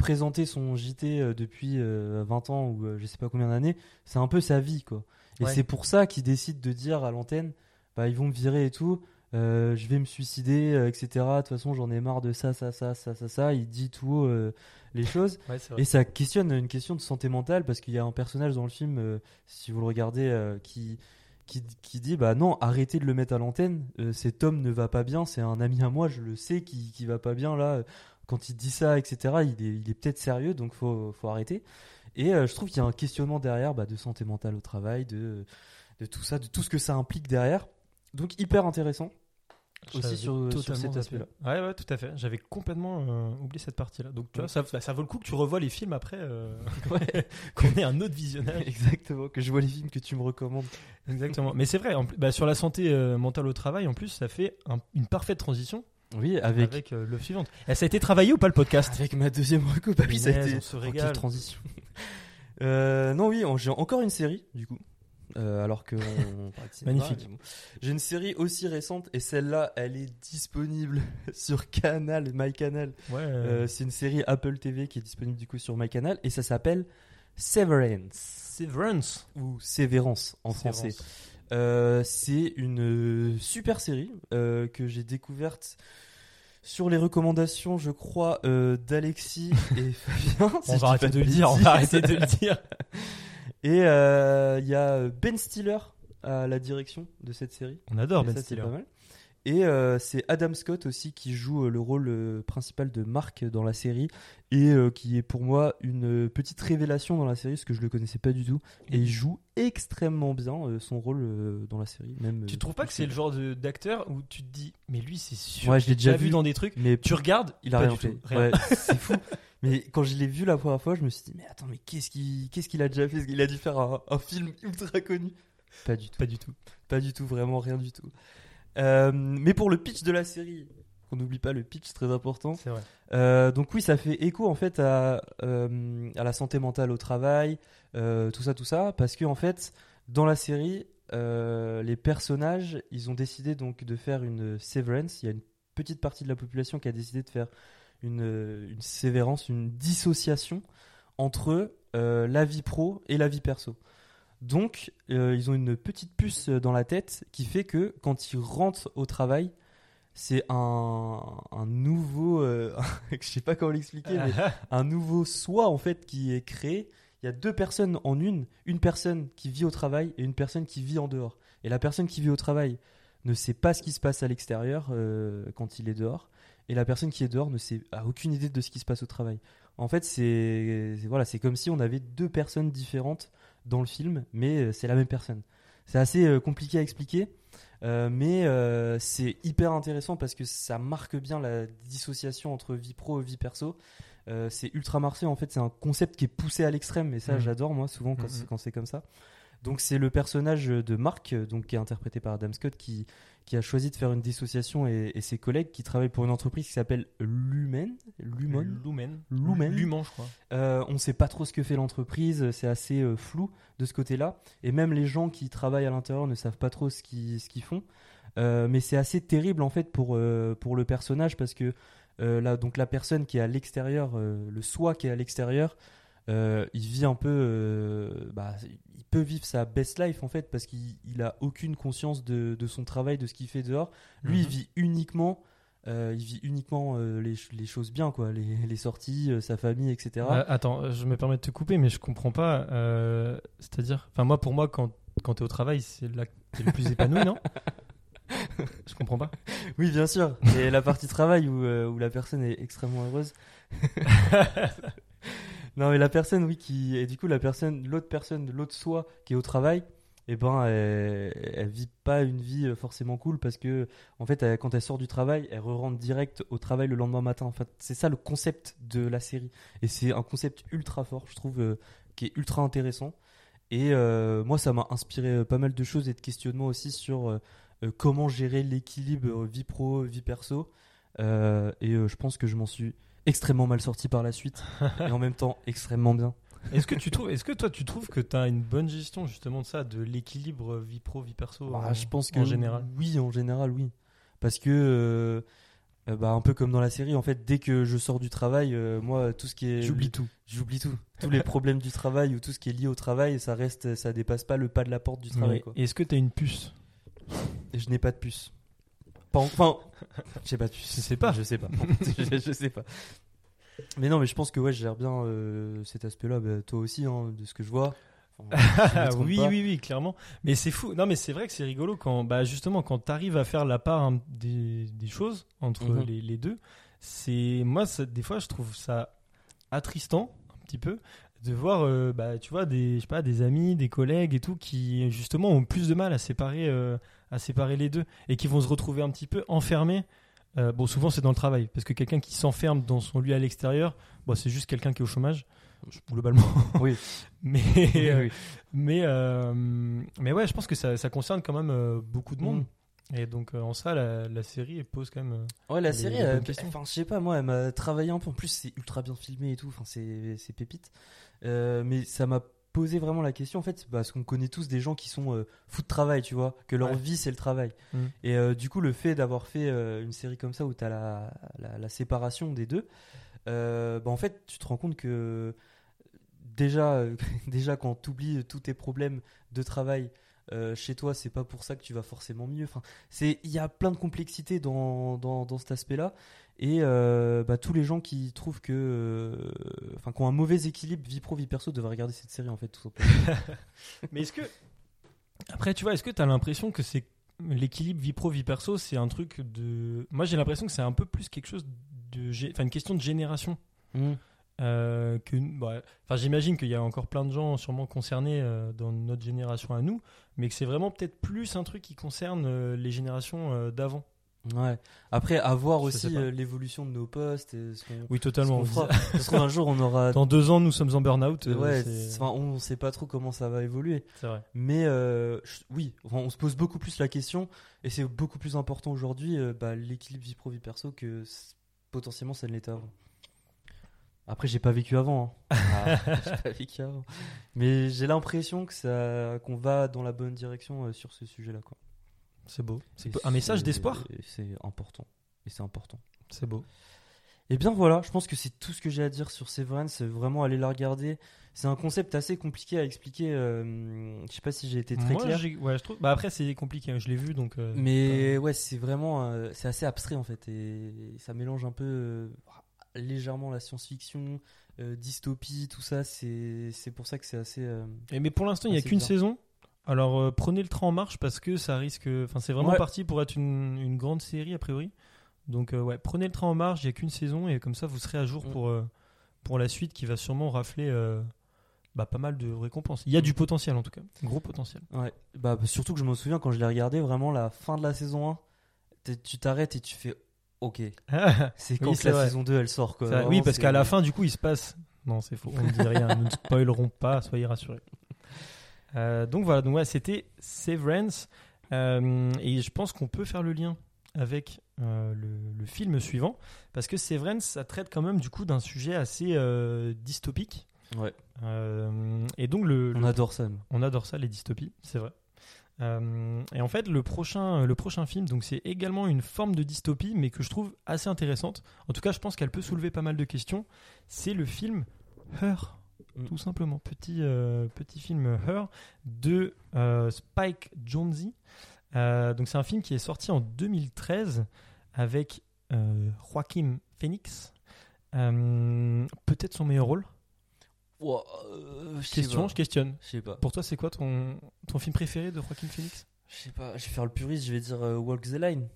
présenter son JT euh, depuis euh, 20 ans ou euh, je sais pas combien d'années, c'est un peu sa vie, quoi. Et Ouais. c'est pour ça qu'il décide de dire à l'antenne, bah ils vont me virer et tout, euh, je vais me suicider, euh, etc. De toute façon, j'en ai marre de ça, ça, ça, ça, ça, ça. Il dit tout haut euh, les choses. Ouais. Et ça questionne une question de santé mentale parce qu'il y a un personnage dans le film, euh, si vous le regardez, euh, qui, qui, qui dit Bah non, arrêtez de le mettre à l'antenne, euh, cet homme ne va pas bien, c'est un ami à moi, je le sais qui, qui va pas bien là. Quand il dit ça, etc., il est, il est peut-être sérieux, donc faut, faut arrêter. Et euh, je trouve qu'il y a un questionnement derrière bah, de santé mentale au travail, de, de tout ça, de tout ce que ça implique derrière. Donc hyper intéressant. Aussi sur- cet aspect-là. Ouais, ouais, tout à fait. J'avais complètement euh, oublié cette partie-là. Donc, tu vois, ça, bah, ça vaut le coup que tu revois les films après, euh, Ouais. qu'on ait un autre visionnage. Exactement, que je vois les films que tu me recommandes. Exactement. Mais c'est vrai, en bah, sur la santé euh, mentale au travail, en plus, ça fait un- une parfaite transition Oui, avec, avec, euh, le suivant. Et ça a été travaillé ou pas le podcast? Avec ma deuxième reco. Oui, ça a été on se régale. transition. Euh, non, oui, j'ai encore une série, du coup. Euh, alors que on Magnifique. mais bon. J'ai une série aussi récente et celle-là, elle est disponible sur Canal, MyCanal. Ouais. Euh, c'est une série Apple TV qui est disponible du coup sur MyCanal et ça s'appelle Severance Severance. ou Sévérance en français. Euh, c'est une super série euh, que j'ai découverte sur les recommandations, je crois, euh, d'Alexis et Fabien. si On va arrêter de le dire, on va arrêter de le dire. Et il y a Ben Stiller à la direction de cette série. On adore Et Ben ça, c'est Stiller. pas mal. Et euh, c'est Adam Scott aussi qui joue euh, le rôle euh, principal de Mark dans la série et qui est pour moi une petite révélation dans la série parce que je le connaissais pas du tout et il joue extrêmement bien son rôle dans la série même Tu trouves pas que c'est le genre d'acteur où tu te dis, mais lui, c'est sûr, Ouais, je l'ai déjà vu vu. dans des trucs. mais Tu regardes, il a pas rien du fait tout. rien. Ouais, c'est fou mais quand je l'ai vu la première fois je me suis dit mais attends mais qu'est-ce qu'il qu'est-ce qu'il a déjà fait? Il a dû faire un, un film ultra connu pas du tout Pas du tout. Pas du tout, vraiment rien du tout. Euh, mais pour le pitch de la série, qu'on n'oublie pas le pitch, c'est très important. C'est vrai. Euh, donc oui, ça fait écho en fait à, euh, à la santé mentale au travail, tout ça, tout ça, parce que en fait, dans la série, les personnages, ils ont décidé donc de faire une severance. Il y a une petite partie de la population qui a décidé de faire une, une sévérance, une dissociation entre la vie pro et la vie perso. Donc, euh, ils ont une petite puce dans la tête qui fait que quand ils rentrent au travail, c'est un, un nouveau, euh, je sais pas comment l'expliquer, mais un nouveau soi en fait qui est créé. Il y a deux personnes en une, une personne qui vit au travail et une personne qui vit en dehors. Et la personne qui vit au travail ne sait pas ce qui se passe à l'extérieur euh, quand il est dehors, et la personne qui est dehors ne sait a aucune idée de ce qui se passe au travail. En fait, c'est c'est- voilà, c'est comme si on avait deux personnes différentes dans le film, mais euh, c'est la même personne. C'est assez euh, compliqué à expliquer, euh, mais c'est hyper intéressant parce que ça marque bien la dissociation entre vie pro et vie perso. C'est ultra marqué en fait, c'est un concept qui est poussé à l'extrême, et ça Mhm. j'adore moi souvent quand c'est- comme ça. Donc c'est le personnage de Mark, donc qui est interprété par Adam Scott, qui, qui a choisi de faire une dissociation et, et ses collègues qui travaillent pour une entreprise qui s'appelle Lumen. Lumon. Lumen. Lumen. Lumen, je crois. Euh, on ne sait pas trop ce que fait l'entreprise, c'est assez euh, flou de ce côté-là. Et même les gens qui travaillent à l'intérieur ne savent pas trop ce qu'ils ce qu'ils font. Euh, mais c'est assez terrible en fait pour, pour le personnage parce que là, donc la personne qui est à l'extérieur, le soi qui est à l'extérieur, euh, il vit un peu, euh, bah, il peut vivre sa best life en fait parce qu'il il a aucune conscience de, de son travail, de ce qu'il fait dehors. Lui, il Mhm. vit uniquement, euh, il vit uniquement les, ch- les choses bien quoi, les, les sorties, sa famille, etc. Euh, attends, je me permets de te couper, mais je comprends pas. C'est-à-dire, enfin moi, pour moi, quand quand t'es au travail, c'est là que t'es le plus épanoui, non? Je comprends pas. Oui, bien sûr. Et la partie travail où, où la personne est extrêmement heureuse. non, mais la personne, oui, qui. Et du coup, la personne, l'autre personne, l'autre soi qui est au travail, eh ben, elle, elle vit pas une vie euh, forcément cool parce que, en fait, quand elle sort du travail, elle re-rentre direct au travail le lendemain matin. En fait, c'est ça le concept de la série. Et c'est un concept ultra fort, je trouve, euh, qui est ultra intéressant. Et euh, moi, ça m'a inspiré pas mal de choses et de questionnements aussi sur comment gérer l'équilibre vie pro, vie perso. Et je pense que je m'en suis extrêmement mal sorti par la suite et en même temps extrêmement bien. Est-ce que tu trouves, est-ce que toi tu trouves que tu as une bonne gestion justement de ça, de l'équilibre vie pro vie perso Bah, en- je pense que en général? oui, en général, oui. Parce que, euh, euh, bah, un peu comme dans la série, en fait, dès que je sors du travail, euh, moi, tout ce qui est. J'oublie tout. J'oublie tout. Tous les problèmes du travail ou tout ce qui est lié au travail, ça reste, ça dépasse pas le pas de la porte du travail. Est-ce que tu as une puce? Et je n'ai pas de puce. Pas en- Enfin, j'ai pas de puce. Je sais pas. Je sais pas. je, je sais pas. Mais non, mais je pense que ouais, je gère bien euh, cet aspect-là. Bah, toi aussi, hein, de ce que je vois. Enfin, je oui, pas. oui, oui, clairement. Mais c'est fou. Non, mais c'est vrai que c'est rigolo quand, bah, justement, quand tu arrives à faire la part hein, des, des choses entre Mhm. les, les deux. C'est moi, ça- des fois, je trouve ça attristant un petit peu de voir, euh, bah, tu vois, des, je sais pas, des amis, des collègues et tout qui justement ont plus de mal à séparer, euh, à séparer les deux et qui vont se retrouver un petit peu enfermés. Euh, bon, souvent c'est dans le travail, parce que quelqu'un qui s'enferme dans son lieu à l'extérieur, bon, c'est juste quelqu'un qui est au chômage, globalement. Oui. mais, Oui, euh, oui. mais, euh, mais ouais, je pense que ça, ça concerne quand même beaucoup de monde. Mm. Et donc euh, en ça, la, la série elle pose quand même. euh, Ouais, la série, enfin, je sais pas, moi, elle m'a travaillé un peu. En plus, c'est ultra bien filmé et tout. Enfin, c'est c'est pépite. Euh, mais ça m'a posé vraiment la question, en fait, parce qu'on connaît tous des gens qui sont euh, fous de travail, tu vois, que leur Ouais. vie, c'est le travail. Mm. Et euh, du coup, le fait d'avoir fait euh, une série comme ça où tu as la, la, la séparation des deux, bah, en fait, tu te rends compte que déjà, déjà quand tu oublies tous tes problèmes de travail, chez toi, c'est pas pour ça que tu vas forcément mieux. Enfin, c'est il y a plein de complexité dans, dans, dans cet aspect-là. Et euh, bah, tous les gens qui trouvent que, euh, enfin, qui ont un mauvais équilibre vie pro vie perso devraient regarder cette série en fait tout simplement. Mais est-ce que. Après, tu vois, est-ce que tu as l'impression que c'est. L'équilibre vie pro, vie perso, c'est un truc de. Moi, j'ai l'impression que c'est un peu plus quelque chose de. Enfin, une question de génération. Euh, que, bah, enfin, j'imagine qu'il y a encore plein de gens sûrement concernés euh, dans notre génération à nous, mais que c'est vraiment peut-être plus un truc qui concerne euh, les générations d'avant. Ouais. Après, à voir Je aussi euh, l'évolution de nos postes. Et ce Oui, totalement. qu'on fera. Ça se trouve, un jour, on aura. Dans deux ans, nous sommes en burn-out. euh, ouais, enfin, on sait pas trop comment ça va évoluer. c'est vrai. Mais euh, je- oui, enfin, on se pose beaucoup plus la question. Et c'est beaucoup plus important aujourd'hui, euh, bah, l'équilibre vie pro vie perso, que potentiellement ça ne l'était avant. Après, j'ai pas vécu avant. hein. Ah, j'ai pas vécu avant. Mais j'ai l'impression que ça, qu'on va dans la bonne direction sur ce sujet-là. Quoi. C'est beau. C'est un message c'est- d'espoir. C'est important. Et c'est important. C'est beau. Et bien voilà, je pense que c'est tout ce que j'ai à dire sur Severance. Vraiment, aller la regarder. C'est un concept assez compliqué à expliquer. euh, je sais pas si j'ai été très Moi, clair. ouais, je trouve. Bah après, c'est compliqué. Je l'ai vu, donc. euh, Mais ouais, c'est vraiment, euh, c'est assez abstrait en fait, et ça mélange un peu euh, légèrement la science-fiction, dystopie, tout ça. C'est, c'est pour ça que c'est assez. mais pour l'instant, il n'y a c'est qu'une saison. Alors euh, prenez le train en marche parce que ça risque. Enfin, c'est vraiment Ouais. parti pour être une, une grande série a priori. Donc euh, ouais, prenez le train en marche. Il n'y a qu'une saison et comme ça, vous serez à jour Mm. pour euh, pour la suite qui va sûrement rafler bah, pas mal de récompenses. Il y a du potentiel en tout cas, gros potentiel. Ouais. Bah surtout que je me souviens quand je l'ai regardé, vraiment la fin de la saison 1, t'es- tu t'arrêtes et tu fais, ok, c'est quand Oui, que c'est la vrai. saison 2 elle sort quoi. Vraiment, oui, parce qu'à la fin, du coup, il se passe. Non, c'est faux. On ne dit rien. Nous ne spoilerons pas. Soyez rassurés. Euh, donc voilà. Donc ouais, c'était Severance. Euh, et je pense qu'on peut faire le lien avec euh, le, le film suivant parce que Severance, ça traite quand même du coup d'un sujet assez dystopique. Ouais. Et donc le, On le- adore ça. on adore ça, les dystopies, c'est vrai. Et en fait, le prochain, le prochain film, donc c'est également une forme de dystopie, mais que je trouve assez intéressante. En tout cas, je pense qu'elle peut soulever pas mal de questions. C'est le film Her, Mm. tout simplement. Petit, euh, petit film Her de euh, Spike Jonze. Euh, donc c'est un film qui est sorti en 2013 avec Joaquin Phoenix. Peut-être son meilleur rôle? Ouah, euh, Question, pas. je questionne. Pas. Pour toi, c'est quoi ton, ton film préféré de Joaquin Phoenix? Je sais pas. Je vais faire le puriste. Je vais dire euh, Walk the Line.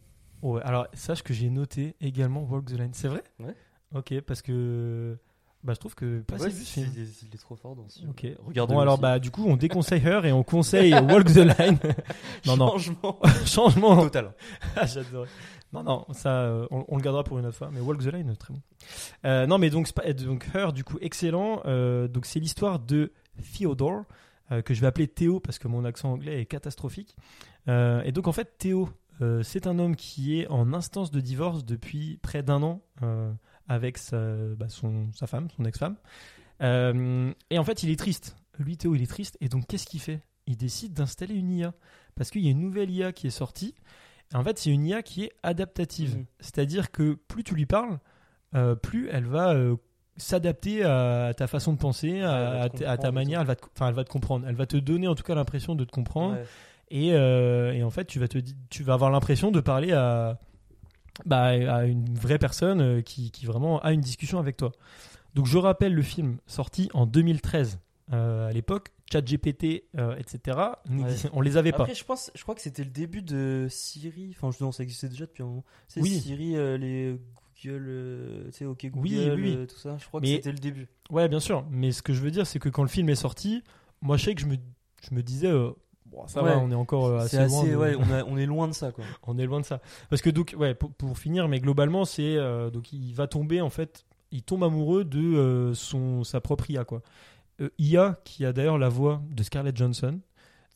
Ouais, alors sache que j'ai noté également Walk the Line. C'est vrai? Ouais. Ok, parce que bah, je trouve que pas Ouais, film. il, est, il est trop fort dans ce film. Ok, Regardez. Bon alors bah du coup on déconseille Her et on conseille Walk the Line. non non, Changement changement. total. Ah, J'adore. Non non, ça euh, on, on le gardera pour une autre fois. Mais Walk the Line très bon. Euh, non mais donc Spa- donc Her du coup excellent. Euh, donc c'est l'histoire de Theodore euh, que je vais appeler Théo parce que mon accent anglais est catastrophique. Euh, et donc en fait Théo euh, c'est un homme qui est en instance de divorce depuis près d'un an euh, avec sa, bah, son, sa femme, son ex-femme. Euh, et en fait, il est triste. Lui, Théo, il est triste. Et donc, qu'est-ce qu'il fait? Il décide d'installer une IA. Parce qu'il y a une nouvelle IA qui est sortie. Et en fait, c'est une IA qui est adaptative. Mhm. C'est-à-dire que plus tu lui parles, euh, plus elle va euh, s'adapter à ta façon de penser, à, ta- à manière. Elle va, te, enfin, elle va te comprendre. Elle va te donner en tout cas l'impression de te comprendre. Ouais. Et, et en fait, tu vas, te, tu vas avoir l'impression de parler à, bah, à une vraie personne euh, qui, qui vraiment a une discussion avec toi. Donc, je rappelle le film sorti en 2013. Euh, à l'époque, ChatGPT, euh, etc., Ouais. on les avait pas. Après, je pense, je crois que c'était le début de Siri. Enfin, je non, ça existait déjà depuis un moment. C'est Oui. Siri, euh, les Google, tu sais, OK Google, Oui, oui, oui. tout ça. Je crois que c'était le début. Ouais, bien sûr. Mais ce que je veux dire, c'est que quand le film est sorti, moi, je sais que je me, je me disais, bon, ça Ouais. va, on est encore euh, assez, C'est loin. assez, de- ouais, on, a- on est loin de ça, quoi. on est loin de ça. Parce que donc, ouais, pour, pour finir, mais globalement, c'est euh, donc il va tomber en fait, il tombe amoureux de euh, son sa propre IA quoi. Euh, IA qui a d'ailleurs la voix de Scarlett Johansson,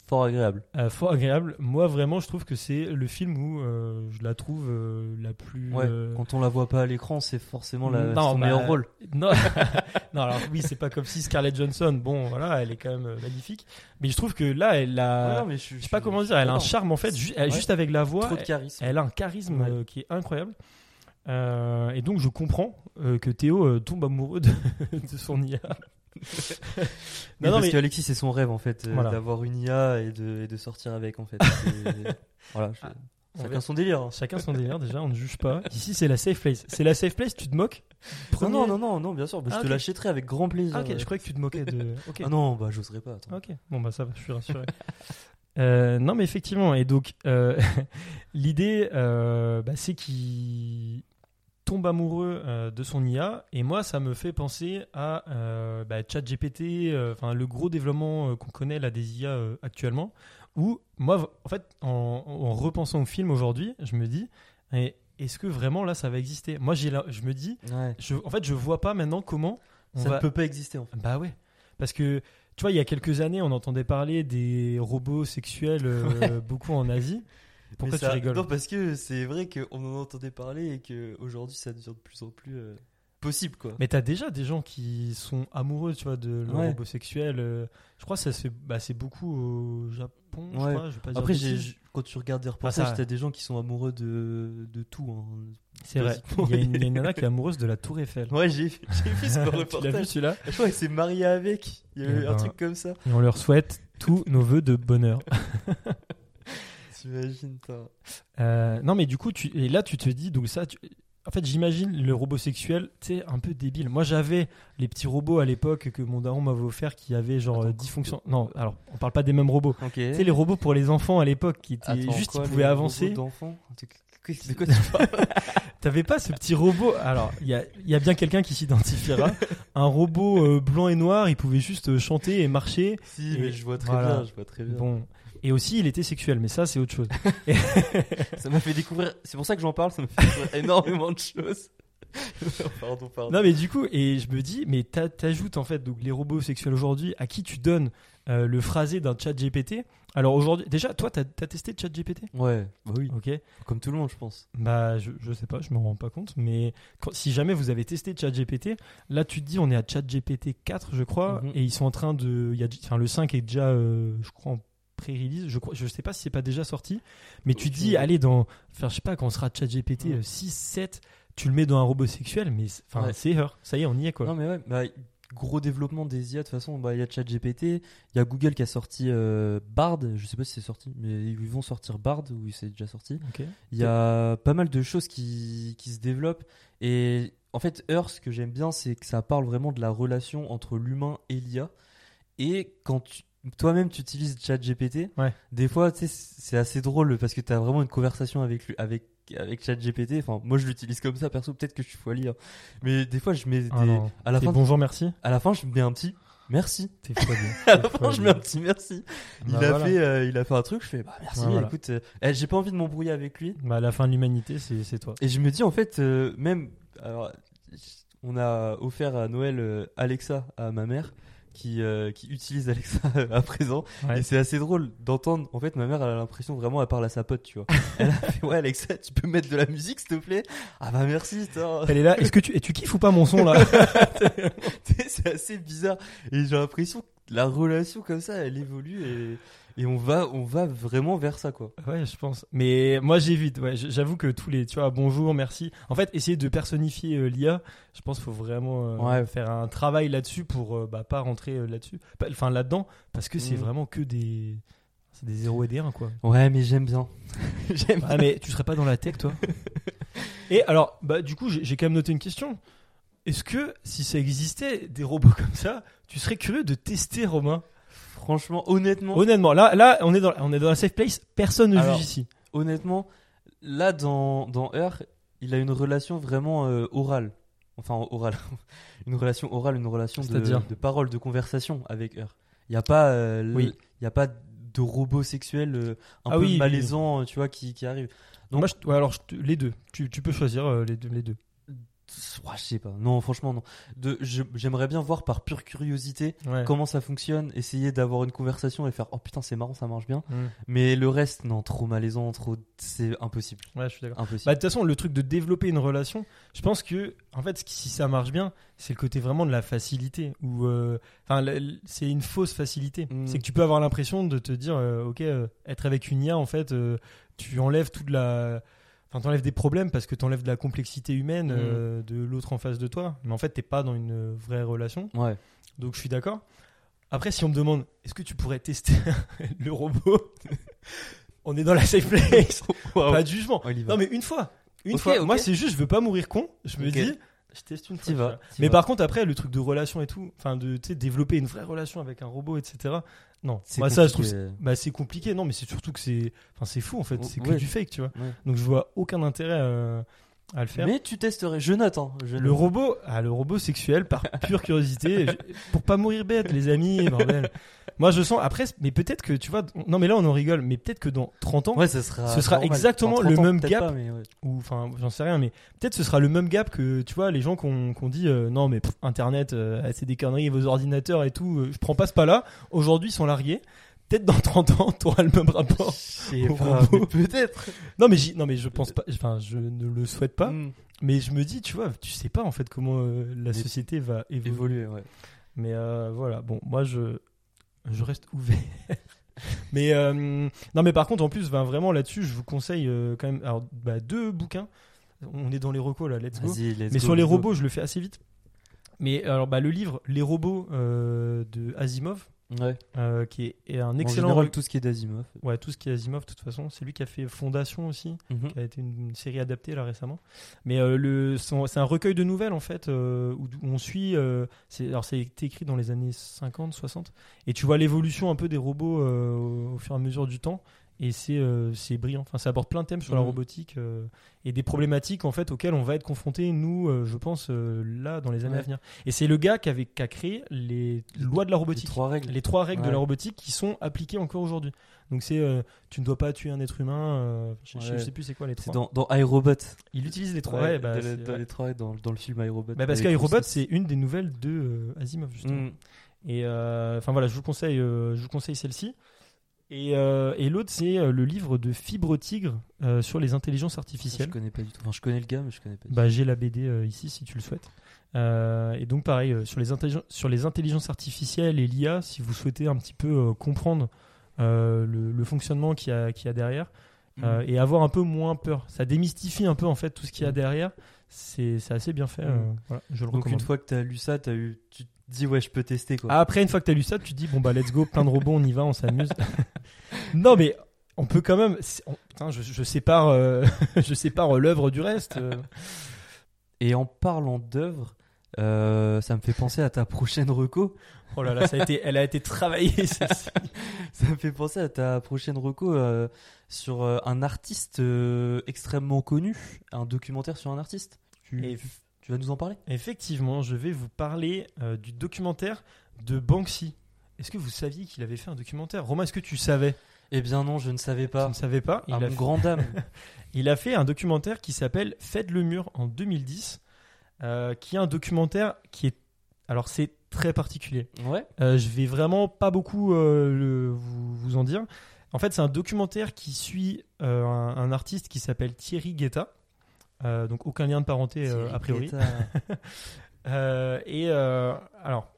Fort agréable. Euh, fort agréable. Moi vraiment, je trouve que c'est le film où euh, je la trouve euh, la plus. Ouais, quand on la voit pas à l'écran, c'est forcément la, Non, son bah, meilleur rôle. Non, non, alors oui, c'est pas comme si Scarlett Johansson, bon, voilà, elle est quand même magnifique. Mais je trouve que là, elle a. Ouais, non, mais je, je sais pas comment dire, elle a un charme en fait, ju- elle- Ouais. juste avec la voix. Trop de charisme. Elle a un charisme qui est incroyable. Et donc je comprends que Théo tombe amoureux de, de son IA. Non, non, parce mais- qu'Alexis, c'est son rêve en fait, euh, Voilà. d'avoir une IA et de, et de sortir avec en fait. C'est- voilà, je- on chacun son délire. hein. Chacun son délire déjà, on ne juge pas. Ici c'est la safe place. C'est la safe place, tu te moques Non, Premier- non, non, non, non, bien sûr, bah, Ah, je ok. te l'achèterai avec grand plaisir. Ah, ok, ouais. je croyais que tu te moquais de. Ok. Ah non, bah j'oserais pas. attends. Ok, bon bah ça va, je suis rassuré. Euh, non mais effectivement, et donc euh, l'idée euh, bah, c'est qu'il tombe amoureux euh, de son IA, et moi ça me fait penser à euh, bah, ChatGPT, euh, enfin le gros développement euh, qu'on connaît là des IA actuellement, où moi en fait en, en repensant au film aujourd'hui, je me dis, est-ce que vraiment là ça va exister? Moi j'ai je me dis, Ouais. je, en fait je vois pas maintenant comment on Ça va... ne peut pas exister en fait. Bah ouais. Parce que, tu vois, il y a quelques années, on entendait parler des robots sexuels beaucoup en Asie. Pourquoi Mais tu ça- rigoles Non, parce que c'est vrai qu'on en entendait parler et qu'aujourd'hui ça devient de plus en plus euh, possible quoi. Mais t'as déjà des gens qui sont amoureux, tu vois, de leur Ouais. robot sexuel. euh, je crois que ça se fait, bah, c'est beaucoup au Japon, je Ouais. crois. Je vais pas dire Après, quand tu regardes des reportages, ça- t'as des gens qui sont amoureux de, de tout. hein. c'est vrai. Il y, a une- oui. il y a une nana qui est amoureuse de la Tour Eiffel. Ouais, j'ai j'ai vu ce tu l'as vu reportage. celui-là Je crois qu'elle s'est mariée avec. Il y a eu un ben. truc comme ça. Et on leur souhaite tous nos voeux de bonheur. T'imagines, toi. Euh, non, mais du coup, tu, et là, tu te dis, donc ça, tu- en fait, j'imagine le robot sexuel, tu sais, un peu débile. Moi, j'avais les petits robots à l'époque que mon daron m'avait offert qui avaient genre Attends, euh, 10 fonctions. Non, alors, on parle pas des mêmes robots. Ok. Tu sais, les robots pour les enfants à l'époque qui étaient Attends, juste, quoi, ils pouvaient avancer. De quoi tu parles? T'avais pas ce petit robot? Alors, il y a, y a bien quelqu'un qui s'identifiera. un robot euh, blanc et noir, il pouvait juste euh, chanter et marcher. Si, Et mais je vois très voilà. bien, je vois très bien. Bon. Et aussi, il était sexuel, mais ça, c'est autre chose. Ça m'a fait découvrir. C'est pour ça que j'en parle, ça m'a fait découvrir énormément de choses. pardon, pardon. Non mais du coup, et je me dis, mais t'a- t'ajoutes en fait donc les robots sexuels aujourd'hui à qui tu donnes euh, le phrasé d'un chat GPT. Alors aujourd'hui, déjà, toi, t'as as testé chat GPT Ouais, bah oui, Ok. comme tout le monde, je pense. Bah, je, je sais pas, je me rends pas compte, mais quand- si jamais vous avez testé chat GPT, là tu te dis, on est à chat GPT 4, je crois, Mhm. et ils sont en train de. Y a, enfin, le 5 est déjà, euh, je crois, en pré-release. Je, crois, je sais pas si c'est pas déjà sorti, mais tu dis, allez, dans. Enfin, je sais pas, quand on sera chat GPT Mhm. 6, 7, tu le mets dans un robot sexuel, mais c'est- enfin, Ouais. c'est heure. Ça y est, on y est quoi. Non, mais ouais, bah, gros développement des IA, de toute façon, bah, il y a ChatGPT, il y a Google qui a sorti euh, Bard, je sais pas si c'est sorti, mais ils vont sortir Bard ou c'est déjà sorti. Il y a pas mal de choses qui, qui se développent. Et en fait, Earth, ce que j'aime bien, c'est que ça parle vraiment de la relation entre l'humain et l'IA. Et quand tu- toi-même tu utilises ChatGPT, Ouais. des fois, c'est assez drôle parce que tu as vraiment une conversation avec, lui- avec, avec ChatGPT. Enfin, moi, je l'utilise comme ça, perso, peut-être que je suis folie. hein. Mais des fois, je mets des. Ah à, la fin, bonjour, merci. à la fin, je mets un petit merci. T'es. À la fin, je mets un petit merci. Il, Bah a voilà. fait, euh, il a fait un truc, je fais bah, merci, voilà. écoute. euh, eh, J'ai pas envie de m'embrouiller avec lui. Bah, la fin de l'humanité, c'est toi. Et je me dis en fait, euh, même, alors, on a offert à Noël Alexa à ma mère, qui, euh, qui utilise Alexa à présent. Ouais. Et c'est assez drôle d'entendre. En fait, ma mère, elle a l'impression vraiment, elle parle à sa pote, tu vois. Elle a fait, ouais, Alexa, tu peux mettre de la musique, s'il te plaît? Ah bah merci. Elle est là. Est-ce que tu, et tu kiffes ou pas mon son là? C'est assez bizarre. Et j'ai l'impression que la relation comme ça, elle évolue et, et on va, on va vraiment vers ça, quoi. Ouais, je pense. Mais moi, j'évite. Ouais, j'avoue que tous les, tu vois, bonjour, merci. En fait, essayer de personnifier euh, l'IA, je pense qu'il faut vraiment euh, Ouais. faire un travail là-dessus pour euh, bah, pas rentrer euh, là-dessus, enfin là-dedans, parce que c'est Mhm. vraiment que des, c'est des zéros et des 1 quoi. Ouais, mais j'aime bien. j'aime Ah mais tu serais pas dans la tech toi? Et alors, bah du coup, j'ai quand même noté une question. Est-ce que si ça existait des robots comme ça, tu serais curieux de tester Romain? Franchement, honnêtement, Honnêtement, là, là, on est dans, on est dans la safe place. Personne ne Alors, juge ici. honnêtement, là dans dans il a une relation vraiment euh, orale. Enfin orale, une relation orale, une relation de, parole, de conversation avec Her. Il y a pas, euh, Oui. il y a pas de robot sexuel euh, un Ah peu oui, oui, malaisant, tu vois, qui, qui arrive. Donc- Moi, je- ouais, alors je les deux. Tu, tu peux choisir les deux. Les deux. Ouais, je sais pas. Non, franchement, non. De, j'aimerais bien voir par pure curiosité Ouais. comment ça fonctionne, essayer d'avoir une conversation et faire oh putain, c'est marrant, ça marche bien. Mm. Mais le reste, non, trop malaisant, trop. C'est impossible. Ouais, je suis d'accord. Impossible. Bah, de toute façon, le truc de développer une relation, je pense que, en fait, si ça marche bien, c'est le côté vraiment de la facilité. Ou, euh, c'est une fausse facilité. Mm. C'est que tu peux avoir l'impression de te dire, euh, ok, euh, être avec une IA, en fait, tu enlèves toute la. Enfin, t'enlèves des problèmes parce que t'enlèves de la complexité humaine Mm. euh, de l'autre en face de toi. Mais en fait, t'es pas dans une vraie relation. Ouais. Donc, je suis d'accord. Après, si on me demande, est-ce que tu pourrais tester le robot? On est dans la safe place. Pas de jugement. Non, mais une fois. Une fois. Moi, c'est juste, je veux pas mourir con. Je me dis, je teste une fois. Vas, vois. Mais vas. par contre, après, le truc de relation et tout, enfin, de développer une vraie relation avec un robot, etc. Non. C'est Moi, ça, je trouve. compliqué. Bah, c'est compliqué, non, mais c'est surtout que c'est. Enfin, c'est fou en fait. C'est que Ouais. du fake, tu vois. Ouais. Donc, je vois aucun intérêt euh, à le faire. Mais tu testerais. Je note, hein. Je Le robot, ah, le robot sexuel par pure curiosité, pour pas mourir bête, les amis, bordel. Moi, je sens après, mais peut-être que tu vois, non, mais là, on en rigole, mais peut-être que dans 30 ans, Ouais, ce sera. Ce sera normal. exactement le 30 ans, même gap. pas, ouais. ou enfin, j'en sais rien, mais peut-être ce sera le même gap que tu vois, les gens qu'on qu'on dit, euh, non, mais pff, Internet, euh, c'est des conneries, vos ordinateurs et tout, euh, je prends pas ce pas-là. Aujourd'hui, ils sont largués. Peut-être dans 30 ans, t'auras le même rapport. Peut-être. Non, mais non, mais je pense pas, enfin, je ne le souhaite pas, Mm. mais je me dis, tu vois, tu sais pas en fait comment euh, la société va évoluer. Évoluer, ouais. Mais euh, voilà, bon, moi je, je reste ouvert. mais euh, non, mais par contre, en plus, ben, vraiment là-dessus, je vous conseille quand même alors, bah, deux bouquins. On est dans les recos là, let's go. Let's Mais go, sur les go. robots, je le fais assez vite. Mais alors, bah, le livre Les robots de Asimov, Ouais. euh, qui est, un En excellent. général, re- tout ce qui est d'Asimov. Ouais, tout ce qui est Asimov, de toute façon. C'est lui qui a fait Fondation aussi Mhm. qui a été une, une série adaptée là récemment. Mais euh, le, c'est un recueil de nouvelles en fait euh, où, où on suit. euh, alors c'est écrit dans les années 50, 60, et tu vois l'évolution un peu des robots euh, au, au fur et à mesure du temps. Et c'est, euh, c'est brillant. Enfin, ça aborde plein de thèmes sur la Mhm. robotique euh, et des problématiques en fait auxquelles on va être confronté nous, euh, je pense euh, là dans les années Ouais. à venir. Et c'est le gars qui avait qui a créé les lois de la Les robotique trois règles. les trois règles de la robotique qui sont appliquées encore aujourd'hui. Donc c'est tu ne dois pas tuer un être humain. je, Ouais. je sais plus c'est quoi les trois. dans, dans iRobot. Il utilise les trois. Ouais, bah, dans, les- trois, dans, dans le film iRobot. Bah, parce qu'iRobot c'est une des nouvelles de Asimov justement. Mm. Et enfin voilà, je vous conseille, je vous conseille celle-ci. Et, euh, et l'autre c'est euh, le livre de Fibre Tigre euh, sur les intelligences Ça, Je artificielles. connais pas du tout. Enfin, je connais le gars, mais je connais pas du Bah, j'ai la BD euh, ici si tu le souhaites. Euh, et donc pareil euh, sur les intelligences sur les intelligences artificielles et l'IA, si vous souhaitez un petit peu euh, comprendre euh, le, le fonctionnement qu'il y y a derrière euh, et avoir un peu moins peur. Ça démystifie un peu en fait tout ce qu'il y a derrière. C'est c'est assez bien fait. Voilà, je le Donc, recommande. une fois que t'as lu ça, as eu... tu dis, ouais, je peux tester quoi. Après, une fois que tu as lu ça, tu te dis bon bah let's go, plein de robots, on y va, on s'amuse. non mais on peut quand même. on- putain, je, je sépare, euh, je sépare euh, l'œuvre du reste. euh. Et en parlant d'œuvre, euh, ça me fait penser à ta prochaine reco. Oh là là, ça a été, elle a été travaillée. celle-ci. Ça me fait penser à ta prochaine reco euh, sur un artiste euh, extrêmement connu, un documentaire sur un artiste. Tu, Et- tu vas nous en parler? Effectivement, je vais vous parler euh, du documentaire de Banksy. Est-ce que vous saviez qu'il avait fait un documentaire? Romain, est-ce que tu savais? Eh bien non, je ne savais pas. ne savais pas? Il À a, mon fait, grand dame. il a fait un documentaire qui s'appelle Faites le mur en 2010, euh, qui est un documentaire qui est. Alors, c'est très particulier. ouais. Euh, je vais vraiment pas beaucoup euh, le- vous, vous en dire. En fait, c'est un documentaire qui suit un, un artiste qui s'appelle Thierry Guetta. Euh, donc aucun lien de parenté euh, a priori. Euh, et alors,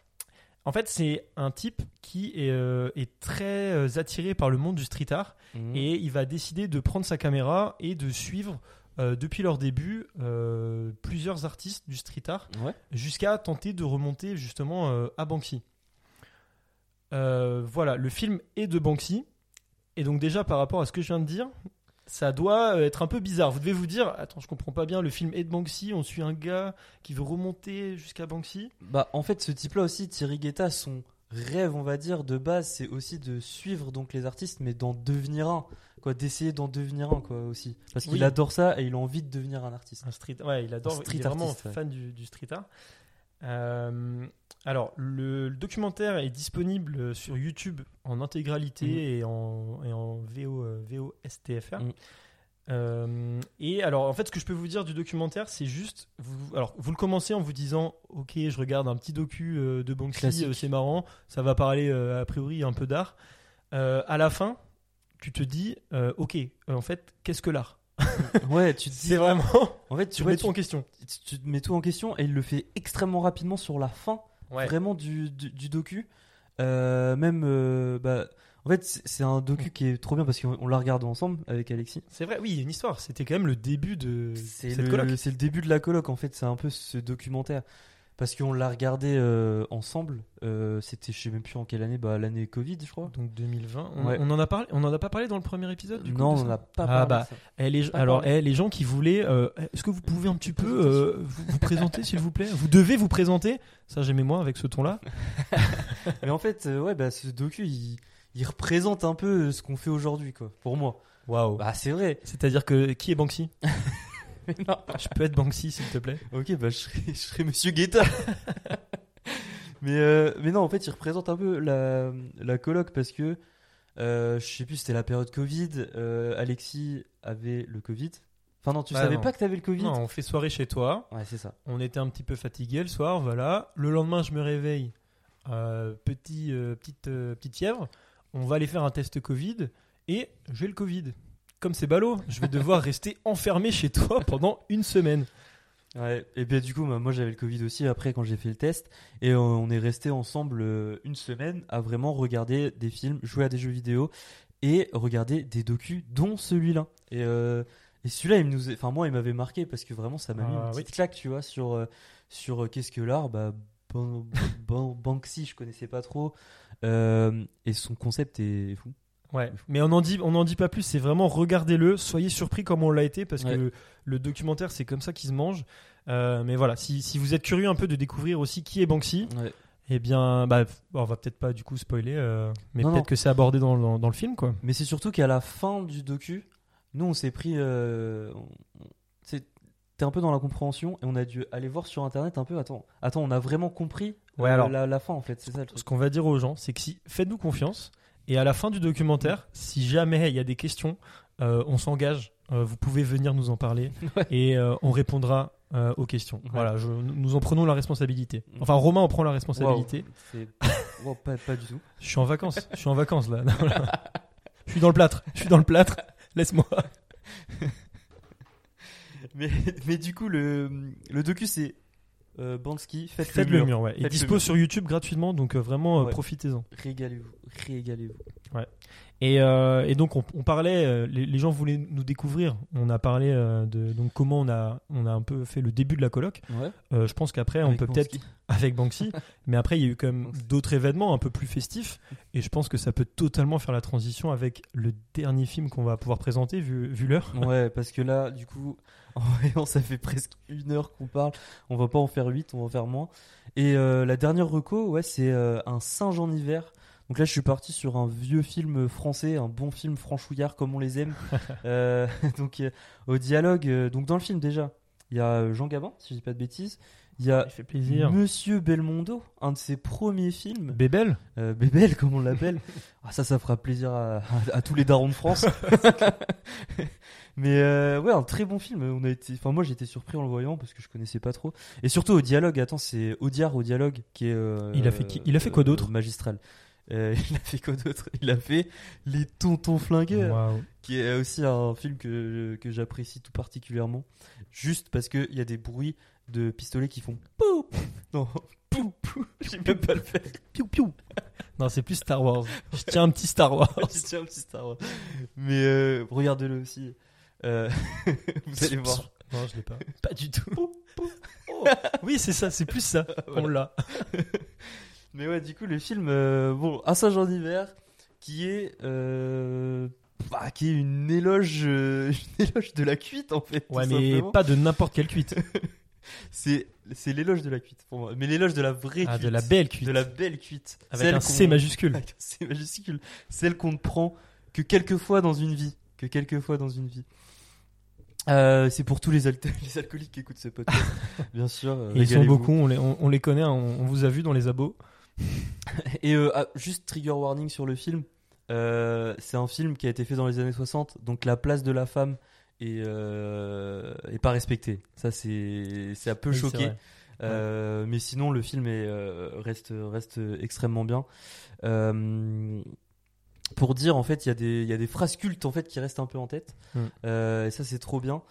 en fait, c'est un type qui est, euh, est très attiré par le monde du street art Mhm. et il va décider de prendre sa caméra et de suivre euh, depuis leur début euh, plusieurs artistes du street art Ouais. jusqu'à tenter de remonter justement à Banksy. Voilà, le film est de Banksy. Et donc déjà par rapport à ce que je viens de dire, ça doit euh, être un peu bizarre. Vous devez vous dire, attends, je comprends pas bien, le film est de Banksy, on suit un gars qui veut remonter jusqu'à Banksy. Bah, en fait, ce type-là aussi, Thierry Guetta, son rêve, on va dire, de base, c'est aussi de suivre donc les artistes, mais d'en devenir un, quoi, d'essayer d'en devenir un, quoi, aussi, parce qu'il Oui. adore ça et il a envie de devenir un artiste. Un street, ouais, il adore, street il est vraiment ouais. fan du, du street art. Euh, alors, le, le documentaire est disponible sur YouTube en intégralité Mhm. et en, et en VO, euh, VOSTFR. Mhm. Euh, et alors, en fait, ce que je peux vous dire du documentaire, c'est juste, vous, alors, vous le commencez en vous disant, ok, je regarde un petit docu euh, de Banksy, euh, c'est marrant, ça va parler a priori un peu d'art. À la fin, tu te dis, ok, en fait, qu'est-ce que l'art? Ouais, tu te dis. C'est vraiment, En fait, tu tu, mets tout en question. tu, tu te mets tout en question et il le fait extrêmement rapidement sur la fin, Ouais. vraiment du, du, du docu. Euh, même, euh, bah, en fait, c'est un docu qui est trop bien parce qu'on on l'a regardé ensemble avec Alexis. C'est vrai, oui, il y a une histoire. C'était quand même le début de C'est cette le, coloc. c'est le début de la coloc en fait, c'est un peu ce documentaire. Parce qu'on l'a regardé euh, ensemble, euh, c'était je sais même plus en quelle année, bah, l'année Covid je crois. Donc 2020. On, Ouais. on en a parlé. On en a pas parlé dans le premier épisode. Du coup, non, on ça n'a pas Ah, parlé bah. Eh, les, alors, eh, les gens qui voulaient, euh, est-ce que vous pouvez un petit peu vous, vous présenter, s'il vous plaît? Vous devez vous présenter. Ça, j'aimais moi avec ce ton-là. Mais en fait, ouais, bah, ce docu il, il représente un peu ce qu'on fait aujourd'hui quoi, pour moi. Waouh. Bah c'est vrai. C'est-à-dire que qui est Banksy? non. Je peux être Banksy, s'il te plaît. Ok, bah je serai, je serai Monsieur Guetta. mais, euh, mais non, en fait, il représente un peu la, la coloc parce que euh, je sais plus, c'était la période Covid. euh, Alexis avait le Covid. Enfin, non, tu Bah savais non. pas que t'avais le Covid? Non, on fait soirée chez toi. Ouais, c'est ça. On était un petit peu fatigué le soir, voilà. Le lendemain, je me réveille, euh, petit, petite, petite fièvre. On va aller faire un test Covid et j'ai le Covid. Comme c'est ballot, je vais devoir rester enfermé chez toi pendant une semaine. Ouais, et bien du coup, bah, moi j'avais le Covid aussi après quand j'ai fait le test. Et euh, on est resté ensemble euh, une semaine à vraiment regarder des films, jouer à des jeux vidéo et regarder des docus, dont celui-là. Et, euh, et celui-là, il nous, enfin moi, il m'avait marqué parce que vraiment, ça m'a mis Ah, une oui. petite claque, tu vois, sur euh, sur qu'est-ce que l'art. Bah, Ban- Ban- Banksy, je connaissais pas trop. Et son concept est fou. Ouais, mais on n'en dit, on en dit pas plus. C'est vraiment regardez-le, soyez surpris comme on l'a été parce Ouais. que le documentaire c'est comme ça qu'il se mange. Euh, mais voilà, si, si vous êtes curieux un peu de découvrir aussi qui est Banksy, Ouais. eh bien, bah, on va peut-être pas du coup spoiler, euh, mais peut-être que c'est abordé dans, dans, dans le film quoi. Mais c'est surtout qu'à la fin du docu, nous on s'est pris. Euh, T'es un peu dans la compréhension et on a dû aller voir sur internet un peu. Attends, attends, on a vraiment compris euh, Ouais, alors- la, la fin en fait, c'est ça le Ce truc. qu'on va dire aux gens, c'est que si faites-nous confiance et à la fin du documentaire, si jamais il y a des questions, euh, on s'engage. euh, vous pouvez venir nous en parler Ouais. et euh, on répondra aux questions. Ouais. Voilà, je- nous en prenons la responsabilité. Enfin, Romain en prend la responsabilité. Wow, pas, pas du tout. Je suis en vacances. Je suis en vacances là. Je suis dans le plâtre. Je suis dans le plâtre. Laisse-moi. Mais, mais du coup, le, le docu c'est euh, Bansky, faites, Faites le le mur. mur, ouais. Il dispose mur. sur YouTube gratuitement, donc euh, vraiment euh, Ouais. profitez-en. Régalez-vous, régalez-vous. Et, euh, et donc on, on parlait, euh, les, les gens voulaient nous découvrir. On a parlé euh, de donc comment on a on a un peu fait le début de la coloc. Ouais. Je pense qu'après on peut peut-être avec Banksy, mais après il y a eu quand même d'autres événements un peu plus festifs. Et je pense que ça peut totalement faire la transition avec le dernier film qu'on va pouvoir présenter vu, vu l'heure. Ouais, parce que là, du coup, en voyant, ça fait presque une heure qu'on parle. On va pas en faire 8, on va en faire moins. Et la dernière reco, ouais, c'est un singe en hiver. Donc là, je suis parti sur un vieux film français, un bon film franchouillard comme on les aime. Euh, donc euh, au dialogue, euh, donc dans le film déjà, il y a Jean Gabin, si je dis pas de bêtises. Il y a fait plaisir. Monsieur Belmondo, un de ses premiers films. Bébel Bébel, comme on l'appelle. Ah, ça, ça fera plaisir à, à- à tous les darons de France. Mais euh, ouais, un très bon film. On a été, enfin moi j'ai été surpris en le voyant parce que je connaissais pas trop. Et surtout au dialogue. Attends, c'est Audiard au dialogue qui est. euh, Il a fait qui- il a fait quoi d'autre? Magistral. Euh, il a fait quoi d'autre? Il a fait Les Tontons Flingueurs, qui est aussi un film que, que j'apprécie tout particulièrement. Juste parce qu'il y a des bruits de pistolets qui font pou Non, pou pou. J'ai même pas le faire. Piou piou. Non, c'est plus Star Wars. Je tiens un petit Star Wars. Je tiens un petit Star Wars. Mais euh, regardez-le aussi. Euh, vous allez voir. Non, je l'ai pas. Pas du tout. Oh. Oui, c'est ça, c'est plus ça. On l'a. Mais ouais, du coup, le film, euh, bon, Un singe en hiver, qui est, euh, bah, qui est une éloge, euh, une éloge de la cuite en fait. tout Ouais, mais simplement. pas de n'importe quelle cuite. C'est, c'est l'éloge de la cuite pour moi. Mais l'éloge de la vraie Ah, cuite. de la belle cuite. De la belle cuite. Avec Celle un C majuscule. Avec un C majuscule. Celle qu'on ne prend que quelques fois dans une vie. Que quelques fois dans une vie. Euh, c'est pour tous les, al- les alcooliques qui écoutent ce podcast, bien sûr. euh, Et ils sont beaucoup, on les, on, on les connaît, hein, on, on vous a vu dans les abos. Et euh, ah, juste trigger warning sur le film. Euh, c'est un film qui a été fait dans les années 60, donc la place de la femme est, euh, est pas respectée. Ça, c'est c'est un peu Oui, choqué. Mais sinon, le film est, reste, reste extrêmement bien. Pour dire, en fait, il y, a des- il y a des phrases cultes en fait, qui restent un peu en tête. Mm. Et ça, c'est trop bien.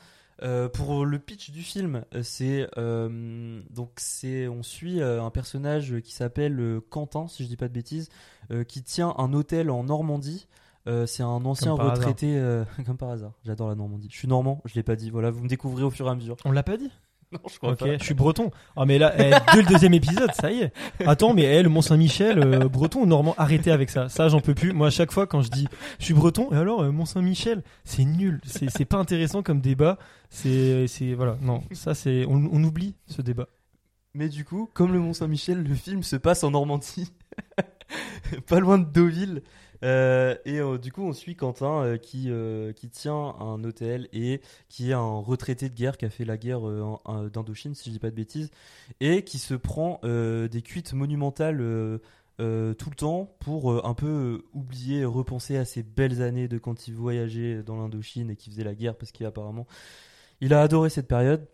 Euh, pour le pitch du film, euh, c'est euh, donc c'est on suit un personnage qui s'appelle Quentin, si je dis pas de bêtises, euh, qui tient un hôtel en Normandie. C'est un ancien Comme retraité, comme par hasard. J'adore la Normandie. Je suis normand, je l'ai pas dit. Voilà, vous me découvrez au fur et à mesure. On l'a pas dit? Non, je crois Ok, pas. je suis breton. Ah mais là, eh, dès le deuxième épisode, ça y est. Attends, mais elle, Mont Saint-Michel, euh, breton ou normand, arrêtez avec ça. Ça, j'en peux plus. Moi, à chaque fois, quand je dis je suis breton, et alors euh, Mont Saint-Michel, c'est nul. C'est c'est pas intéressant comme débat. C'est c'est voilà. Non, ça c'est on, on oublie ce débat. Mais du coup, comme le Mont Saint-Michel, le film se passe en Normandie, pas loin de Deauville. Euh, et euh, du coup, on suit Quentin euh, qui, qui tient un hôtel et qui est un retraité de guerre qui a fait la guerre d'Indochine, si je dis pas de bêtises, et qui se prend des cuites monumentales tout le temps pour un peu oublier, repenser à ces belles années de quand il voyageait dans l'Indochine et qui faisait la guerre parce qu'apparemment il a adoré cette période.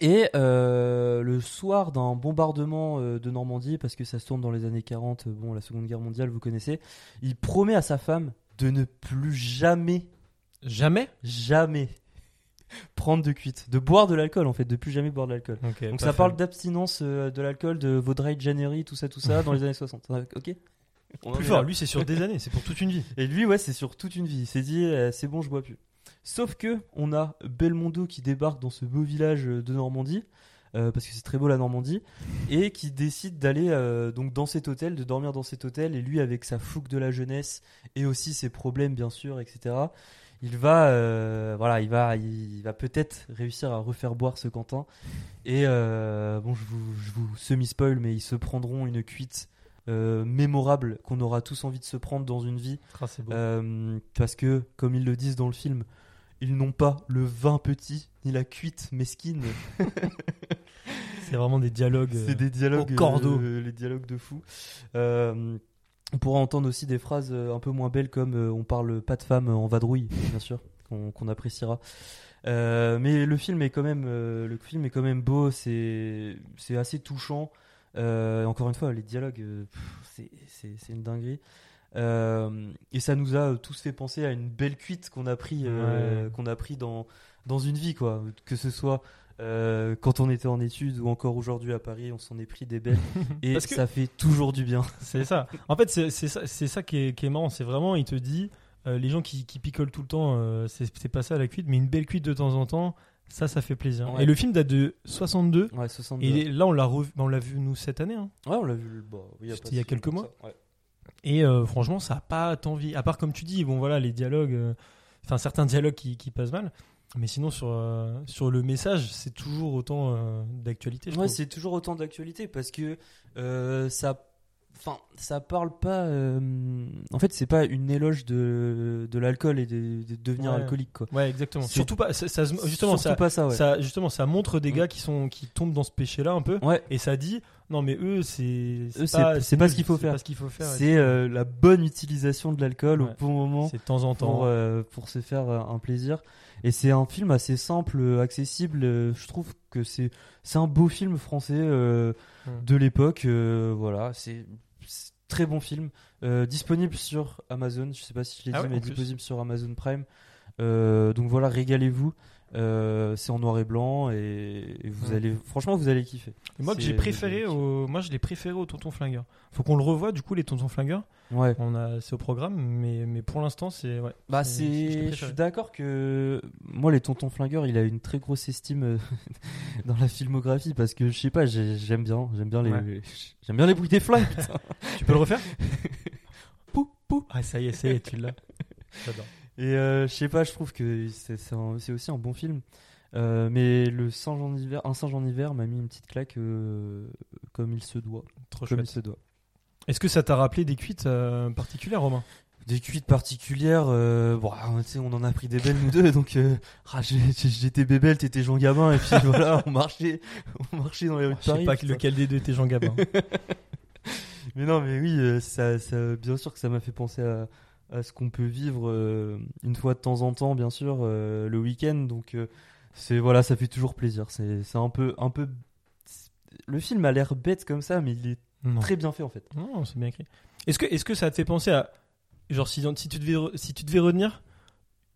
Et euh, le soir d'un bombardement euh, de Normandie, parce que ça se tourne dans les années 40, euh, bon, la Seconde Guerre mondiale, vous connaissez, il promet à sa femme de ne plus jamais, Jamais? jamais prendre de cuite, de boire de l'alcool en fait, de plus jamais boire de l'alcool. Donc ça parle d'abstinence de l'alcool, de Vaudreuil, January, tout ça, tout ça, dans les années 60. Ah, Ok On plus fort. là. Lui, c'est sur des années. C'est pour toute une vie. Et lui, ouais, c'est sur toute une vie. Il s'est dit, euh, c'est bon, je bois plus. Sauf que on a Belmondo qui débarque dans ce beau village euh, de Normandie, euh, parce que c'est très beau la Normandie, et qui décide d'aller euh, donc dans cet hôtel, de dormir dans cet hôtel. Et lui, avec sa fougue de la jeunesse et aussi ses problèmes, bien sûr, etc. Il va, euh, voilà, il va, il va peut-être réussir à refaire boire ce Quentin. Et bon, je vous, je vous semi-spoil, mais ils se prendront une cuite euh, mémorable qu'on aura tous envie de se prendre dans une vie. Ah, beau. Euh, parce que, comme ils le disent dans le film, ils n'ont pas le vin petit ni la cuite mesquine. c'est vraiment des dialogues. euh, C'est des dialogues, au cordeau. euh, les dialogues de fou. Euh, on pourra entendre aussi des phrases euh, un peu moins belles comme euh, on parle pas de femmes en vadrouille, bien sûr, qu'on appréciera. Euh, mais le film est quand même, euh, le film est quand même beau, c'est assez touchant. Euh, encore une fois, les dialogues, euh, c'est une dinguerie. Euh, et ça nous a tous fait penser à une belle cuite qu'on a pris, euh, Ouais. qu'on a pris dans dans une vie, quoi. Que ce soit euh, quand on était en études ou encore aujourd'hui à Paris, on s'en est pris des belles et Parce que- ça fait toujours du bien. C'est ça. En fait, c'est ça, ça qui, est, qui est marrant. C'est vraiment, il te dit, euh, les gens qui, qui picolent tout le temps, euh, c'est pas ça la cuite, mais une belle cuite de temps en temps, ça, ça fait plaisir. Ouais. Et le film date de 62. Ouais, 62. Et là, on l'a on l'a vu nous cette année. hein. Ouais, on l'a vu. Bah, pas il y a quelques mois. Ouais. Et euh, franchement, ça a pas tant envie. À part comme tu dis, bon voilà, les dialogues, euh, enfin certains dialogues qui, qui passent mal. Mais sinon, sur, euh, sur le message, c'est toujours autant d'actualité. Ouais, c'est toujours autant d'actualité parce que ça, enfin, ça parle pas. euh, en fait, c'est pas une éloge de, de l'alcool et de, de devenir Ouais. alcoolique, quoi. Ouais, exactement. Surtout pas. Ça, justement, Surtout ça, pas ça, ouais. ça, justement, ça montre des Mm. gars qui sont qui tombent dans ce péché-là un peu. Ouais, Et ça dit, non mais eux, c'est c'est- pas nul, ce qu'il faut c'est faire. pas ce qu'il faut faire. c'est euh, la bonne utilisation de l'alcool au bon moment. C'est de temps en temps. pour, euh, pour se faire un plaisir. Et c'est un film assez simple, accessible. Je trouve que c'est c'est un beau film français euh, Mm. de l'époque. euh, voilà, c'est très bon film. Euh, disponible sur Amazon. Je sais pas si je l'ai Ah dit, ouais, mais disponible sur Amazon Prime. Euh, donc voilà, régalez-vous. Euh, c'est en noir et blanc et, et vous Ouais. allez franchement vous allez kiffer. Et moi que j'ai préféré au, moi je l'ai préféré au Tonton Flingueur. Faut qu'on le revoie du coup les Tontons Flingueurs. Ouais. On a c'est au programme, mais mais pour l'instant c'est ouais. Bah c'est- je suis d'accord que moi les tontons flingueurs, il a une très grosse estime euh, dans la filmographie parce que je sais pas, j'ai- j'aime bien, j'aime bien les, Ouais. j'aime bien les bruits des flingues. Tu peux le refaire Pou, pou. Ah ça y est, ça y est, tu l'as. J'adore. Et euh, je sais pas, je trouve que c'est, aussi un bon film. Euh, mais le singe en hiver, un singe en hiver m'a mis une petite claque euh, comme il se doit, Trop comme il se doit. Est-ce que ça t'a rappelé des cuites particulières, Romain? Des cuites particulières, euh, bon, ah, on en a pris des belles nous deux, donc euh, ah, j'étais Bébel, t'étais Jean Gabin, et puis voilà, on marchait, on marchait dans les rues de Je sais Paris. pas putain. lequel des deux était Jean Gabin. Mais non, mais oui, ça, ça- bien sûr que ça m'a fait penser à, à ce qu'on peut vivre euh, une fois de temps en temps, bien sûr, euh, le week-end. Donc, euh, c'est voilà, ça fait toujours plaisir. C'est un peu, un peu. Le film a l'air bête comme ça, mais il est non. très bien fait en fait. Non, c'est bien écrit. Est-ce que, est-ce que ça te fait penser à. Genre, si, si, tu, devais, si tu devais retenir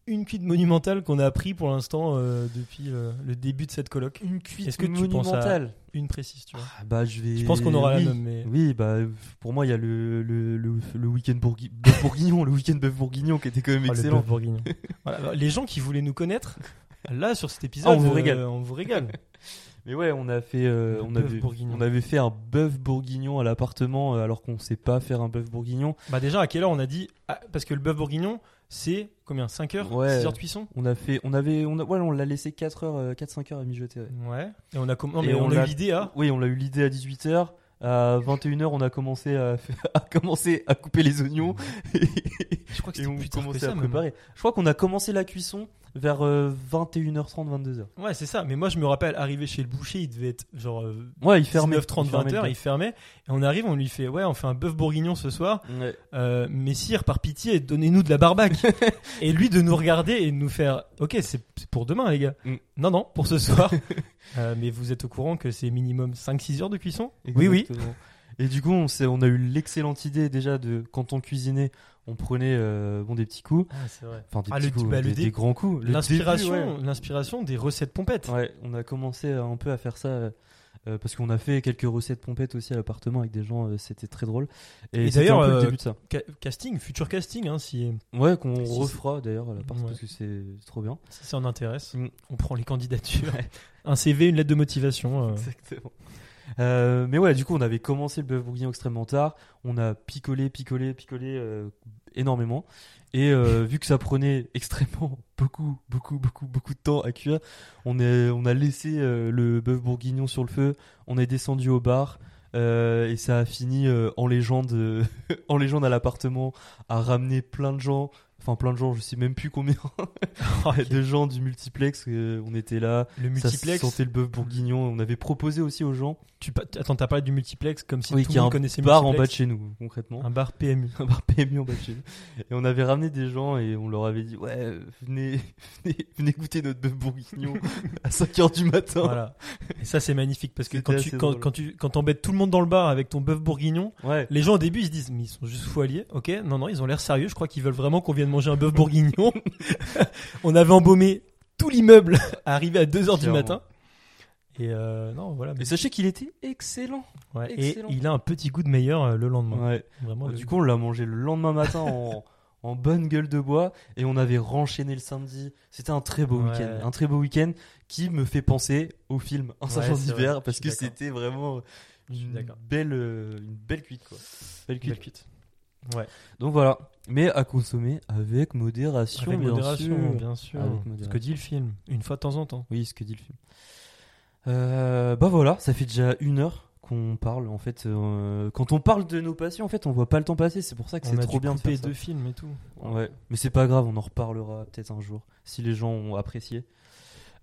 une cuite monumentale qu'on a appris pour l'instant euh, depuis euh, le début de cette coloc Une cuite Est-ce que tu penses à- monumentale. Une précise, tu vois. Ah, bah, je vais. Je pense qu'on aura oui. la même, mais. Oui, bah pour moi il y a le le, le, le week-end bourgui- bourguignon, le week-end bœuf bourguignon qui était quand même Oh, le excellent. Voilà, les gens qui voulaient nous connaître, là, sur cet épisode, Ah, on vous euh, régale. on vous régale. Mais ouais, on a fait, euh, on avait, on avait fait un bœuf bourguignon à l'appartement euh, alors qu'on sait pas faire un bœuf bourguignon. Bah, déjà, à quelle heure on a dit. ah, parce que le bœuf bourguignon, c'est combien 5 heures Ouais. 6 heures de cuisson? On a fait, on avait, on a, ouais, on l'a laissé 4 heures, 4-5 heures à mijoter. ouais. Ouais. Et on a, non, mais on on a eu l'idée à. Oui, on a eu l'idée à 18h. À 21h, on a commencé à, à commencer à couper les oignons et, Je crois que et c'était on plus tard que commençait ça. à même. préparer. Je crois qu'on a commencé la cuisson vers euh, 21h30, 22h. Ouais, c'est ça. Mais moi, je me rappelle, arrivé chez le boucher, il devait être genre euh, Ouais, il fermait. 19, 30, il fermait 20 le heures, gars. il fermait. Et on arrive, on lui fait, ouais, on fait un bœuf bourguignon ce soir. Ouais. Euh, messire, par pitié, donnez-nous de la barbaque. et lui de nous regarder et de nous faire, ok, c'est c'est pour demain, les gars. Mm. Non, non, pour ce soir. Euh, mais vous êtes au courant que c'est minimum 5-6 heures de cuisson? Oui, oui. Et du coup, on, a eu l'excellente idée déjà de quand on cuisinait, on prenait euh, bon des petits coups, Ah, c'est vrai. enfin des Ah, petits le- coups, bah, des, grands coups. L'inspiration, des recettes pompettes. ouais. On a commencé un peu à faire ça. euh, parce qu'on a fait quelques recettes pompettes aussi à l'appartement avec des gens, euh, c'était très drôle. Et, d'ailleurs, euh, le début de ça. Ca- casting, futur casting, hein, si, Ouais, qu'on si- refera d'ailleurs à l'appart Ouais. parce que c'est trop bien. si ça en intéresse. Mm. On prend les candidatures. Ouais. Un CV, une lettre de motivation. euh. Exactement. Euh, mais ouais, du coup, on avait commencé le bœuf bourguignon extrêmement tard. On a picolé, picolé, picolé euh, énormément. Et euh, vu que ça prenait extrêmement beaucoup, beaucoup, beaucoup, beaucoup de temps à cuire, on, a laissé le bœuf bourguignon sur le feu. On est descendu au bar. et ça a fini en légende, en légende à l'appartement, à ramener plein de gens, enfin plein de gens, je sais même plus combien, de gens du multiplex. euh, on était là, Le ça multiplex. sentait le bœuf bourguignon. On avait proposé aussi aux gens Tu, attends, t'as parlé du multiplex comme si oui, tout le a monde un connaissait bar en bas de chez nous, concrètement. Un bar PMU. Un bar PMU en bas de chez nous. Et on avait ramené des gens et on leur avait dit Ouais, venez, venez, venez goûter notre bœuf bourguignon à 5h du matin. Voilà. Et ça, c'est magnifique parce que quand tu quand, tu quand t'embêtes tout le monde dans le bar avec ton bœuf bourguignon, Ouais. les gens au début ils se disent mais ils sont juste fous alliés. Ok, non non, ils ont l'air sérieux. Je crois qu'ils veulent vraiment qu'on vienne manger un bœuf bourguignon. On avait embaumé tout l'immeuble à arriver à 2 heures du Clairement. matin. Et euh, non, voilà. Et sachez qu'il était excellent. Ouais. Et il a un petit goût de meilleur euh, le lendemain. Ouais. Vraiment. le- Du coup, on l'a mangé le lendemain matin en, en bonne gueule de bois et on avait renchaîné le samedi. C'était un très beau week-end. Un très beau week-end qui me fait penser au film Un sergent d'hiver vrai, parce que c'était vraiment une belle, euh, une belle cuite. Quoi. Belle cuite. Belle cuite. Ouais. Donc voilà, mais à consommer avec modération, Avec bien modération, sûr. bien sûr. Avec Ce que dit le film, une fois de temps en temps. Oui, ce que dit le film. Euh, bah voilà, ça fait déjà une heure qu'on parle. En fait, euh, quand on parle de nos passions, en fait, on voit pas le temps passer. C'est pour ça que c'est trop bien de faire deux films et tout. Ouais, mais c'est pas grave, on en reparlera peut-être un jour si les gens ont apprécié.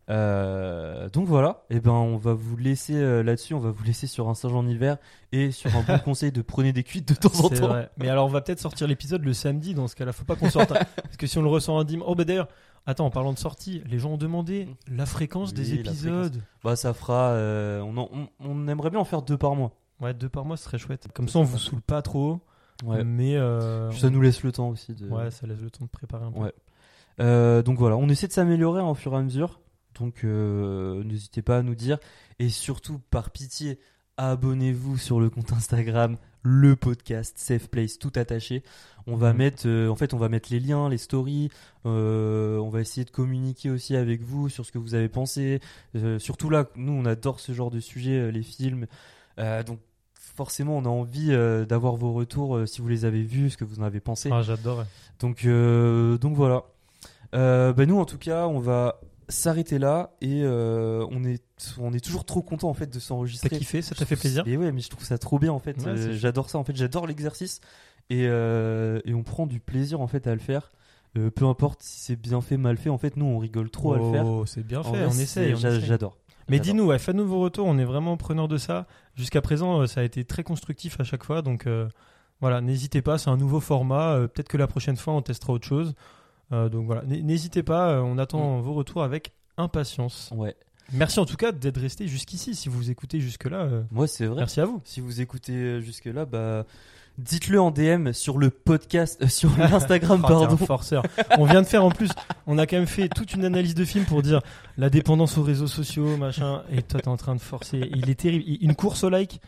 Euh, donc voilà, et ben on va vous laisser euh, là-dessus, on va vous laisser sur un singe en hiver et sur un bon conseil de prenez des cuites de temps en temps. vrai. Mais alors, on va peut-être sortir l'épisode le samedi dans ce cas-là. Faut pas qu'on sorte. un- Parce que si on le ressort un dimanche. Oh, bah d'ailleurs, attends, en parlant de sortie, les gens ont demandé la fréquence Oui, des épisodes. Bah ça fera, euh, on, en- on, on aimerait bien en faire deux par mois. Ouais, deux par mois, ce serait chouette. Comme ça, on vous saoule pas trop. Ouais. Mais. Ça nous laisse le temps aussi de. Ouais, ça laisse le temps de préparer un peu. Ouais. Donc voilà, on essaie de s'améliorer hein, au fur et à mesure. Donc euh, n'hésitez pas à nous dire. Et surtout, par pitié, abonnez-vous sur le compte Instagram, le podcast Safe Place, tout attaché. On va Mhm. mettre, euh, en fait, on va mettre les liens, les stories. euh, on va essayer de communiquer aussi avec vous sur ce que vous avez pensé. Surtout là, nous, on adore ce genre de sujet, les films. Donc forcément, on a envie euh, d'avoir vos retours euh, si vous les avez vus, ce que vous en avez pensé. Ah, j'adorais. Donc, euh, donc voilà. Bah nous, en tout cas, on va s'arrêter là et euh, on est on est toujours trop content en fait de T'as s'enregistrer. kiffé Ça t'a fait plaisir? Et ouais, mais je trouve ça trop bien en fait. Ouais, Euh, j'adore ça en fait. J'adore l'exercice et, euh, et on prend du plaisir en fait à le faire. Peu importe si c'est bien fait, mal fait, en fait, nous on rigole trop à le faire. Oh, c'est bien En fait, vrai, on essaye. J'adore. Mais dis-nous, ouais, faites-nous vos retours, on est vraiment preneurs de ça. Jusqu'à présent, ça a été très constructif à chaque fois, donc voilà, n'hésitez pas, c'est un nouveau format. Peut-être que la prochaine fois, on testera autre chose. Euh, donc voilà, n'hésitez pas, euh, on attend vos retours avec impatience. Ouais. Merci en tout cas d'être resté jusqu'ici. Si vous écoutez jusque-là, euh, Moi, c'est vrai. merci à vous. Si vous écoutez euh, jusque-là, bah, dites-le en DM sur le podcast, euh, sur l'Instagram, un pardon. forceur. On vient de faire en plus, on a quand même fait toute une analyse de film pour dire la dépendance aux réseaux sociaux, machin. Et toi, t'es en train de forcer. Il est terrible. Une course au like.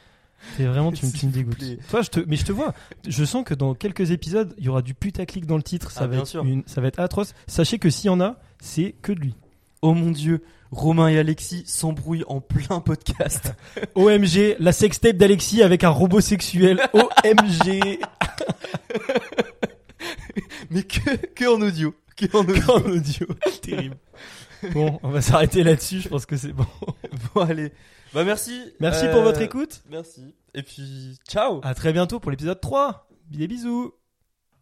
T'es vraiment, tu, me- tu me dégoûtes. Toi, je te, mais je te vois. Je sens que dans quelques épisodes, il y aura du putaclic dans le titre. Ça Ah, va être sûr. une, ça va être atroce. Sachez que s'il y en a, c'est que de lui. Oh mon dieu, Romain et Alexis s'embrouillent en plein podcast. OMG, la sextape d'Alexis avec un robot sexuel. OMG. Mais que, que en audio. Que en audio. en audio. Terrible. Bon, on va s'arrêter là-dessus. Je pense que c'est bon. Bon, allez. Bah, merci. Merci Euh, pour votre écoute. Merci. Et puis, ciao. À très bientôt pour l'épisode 3. Des bisous.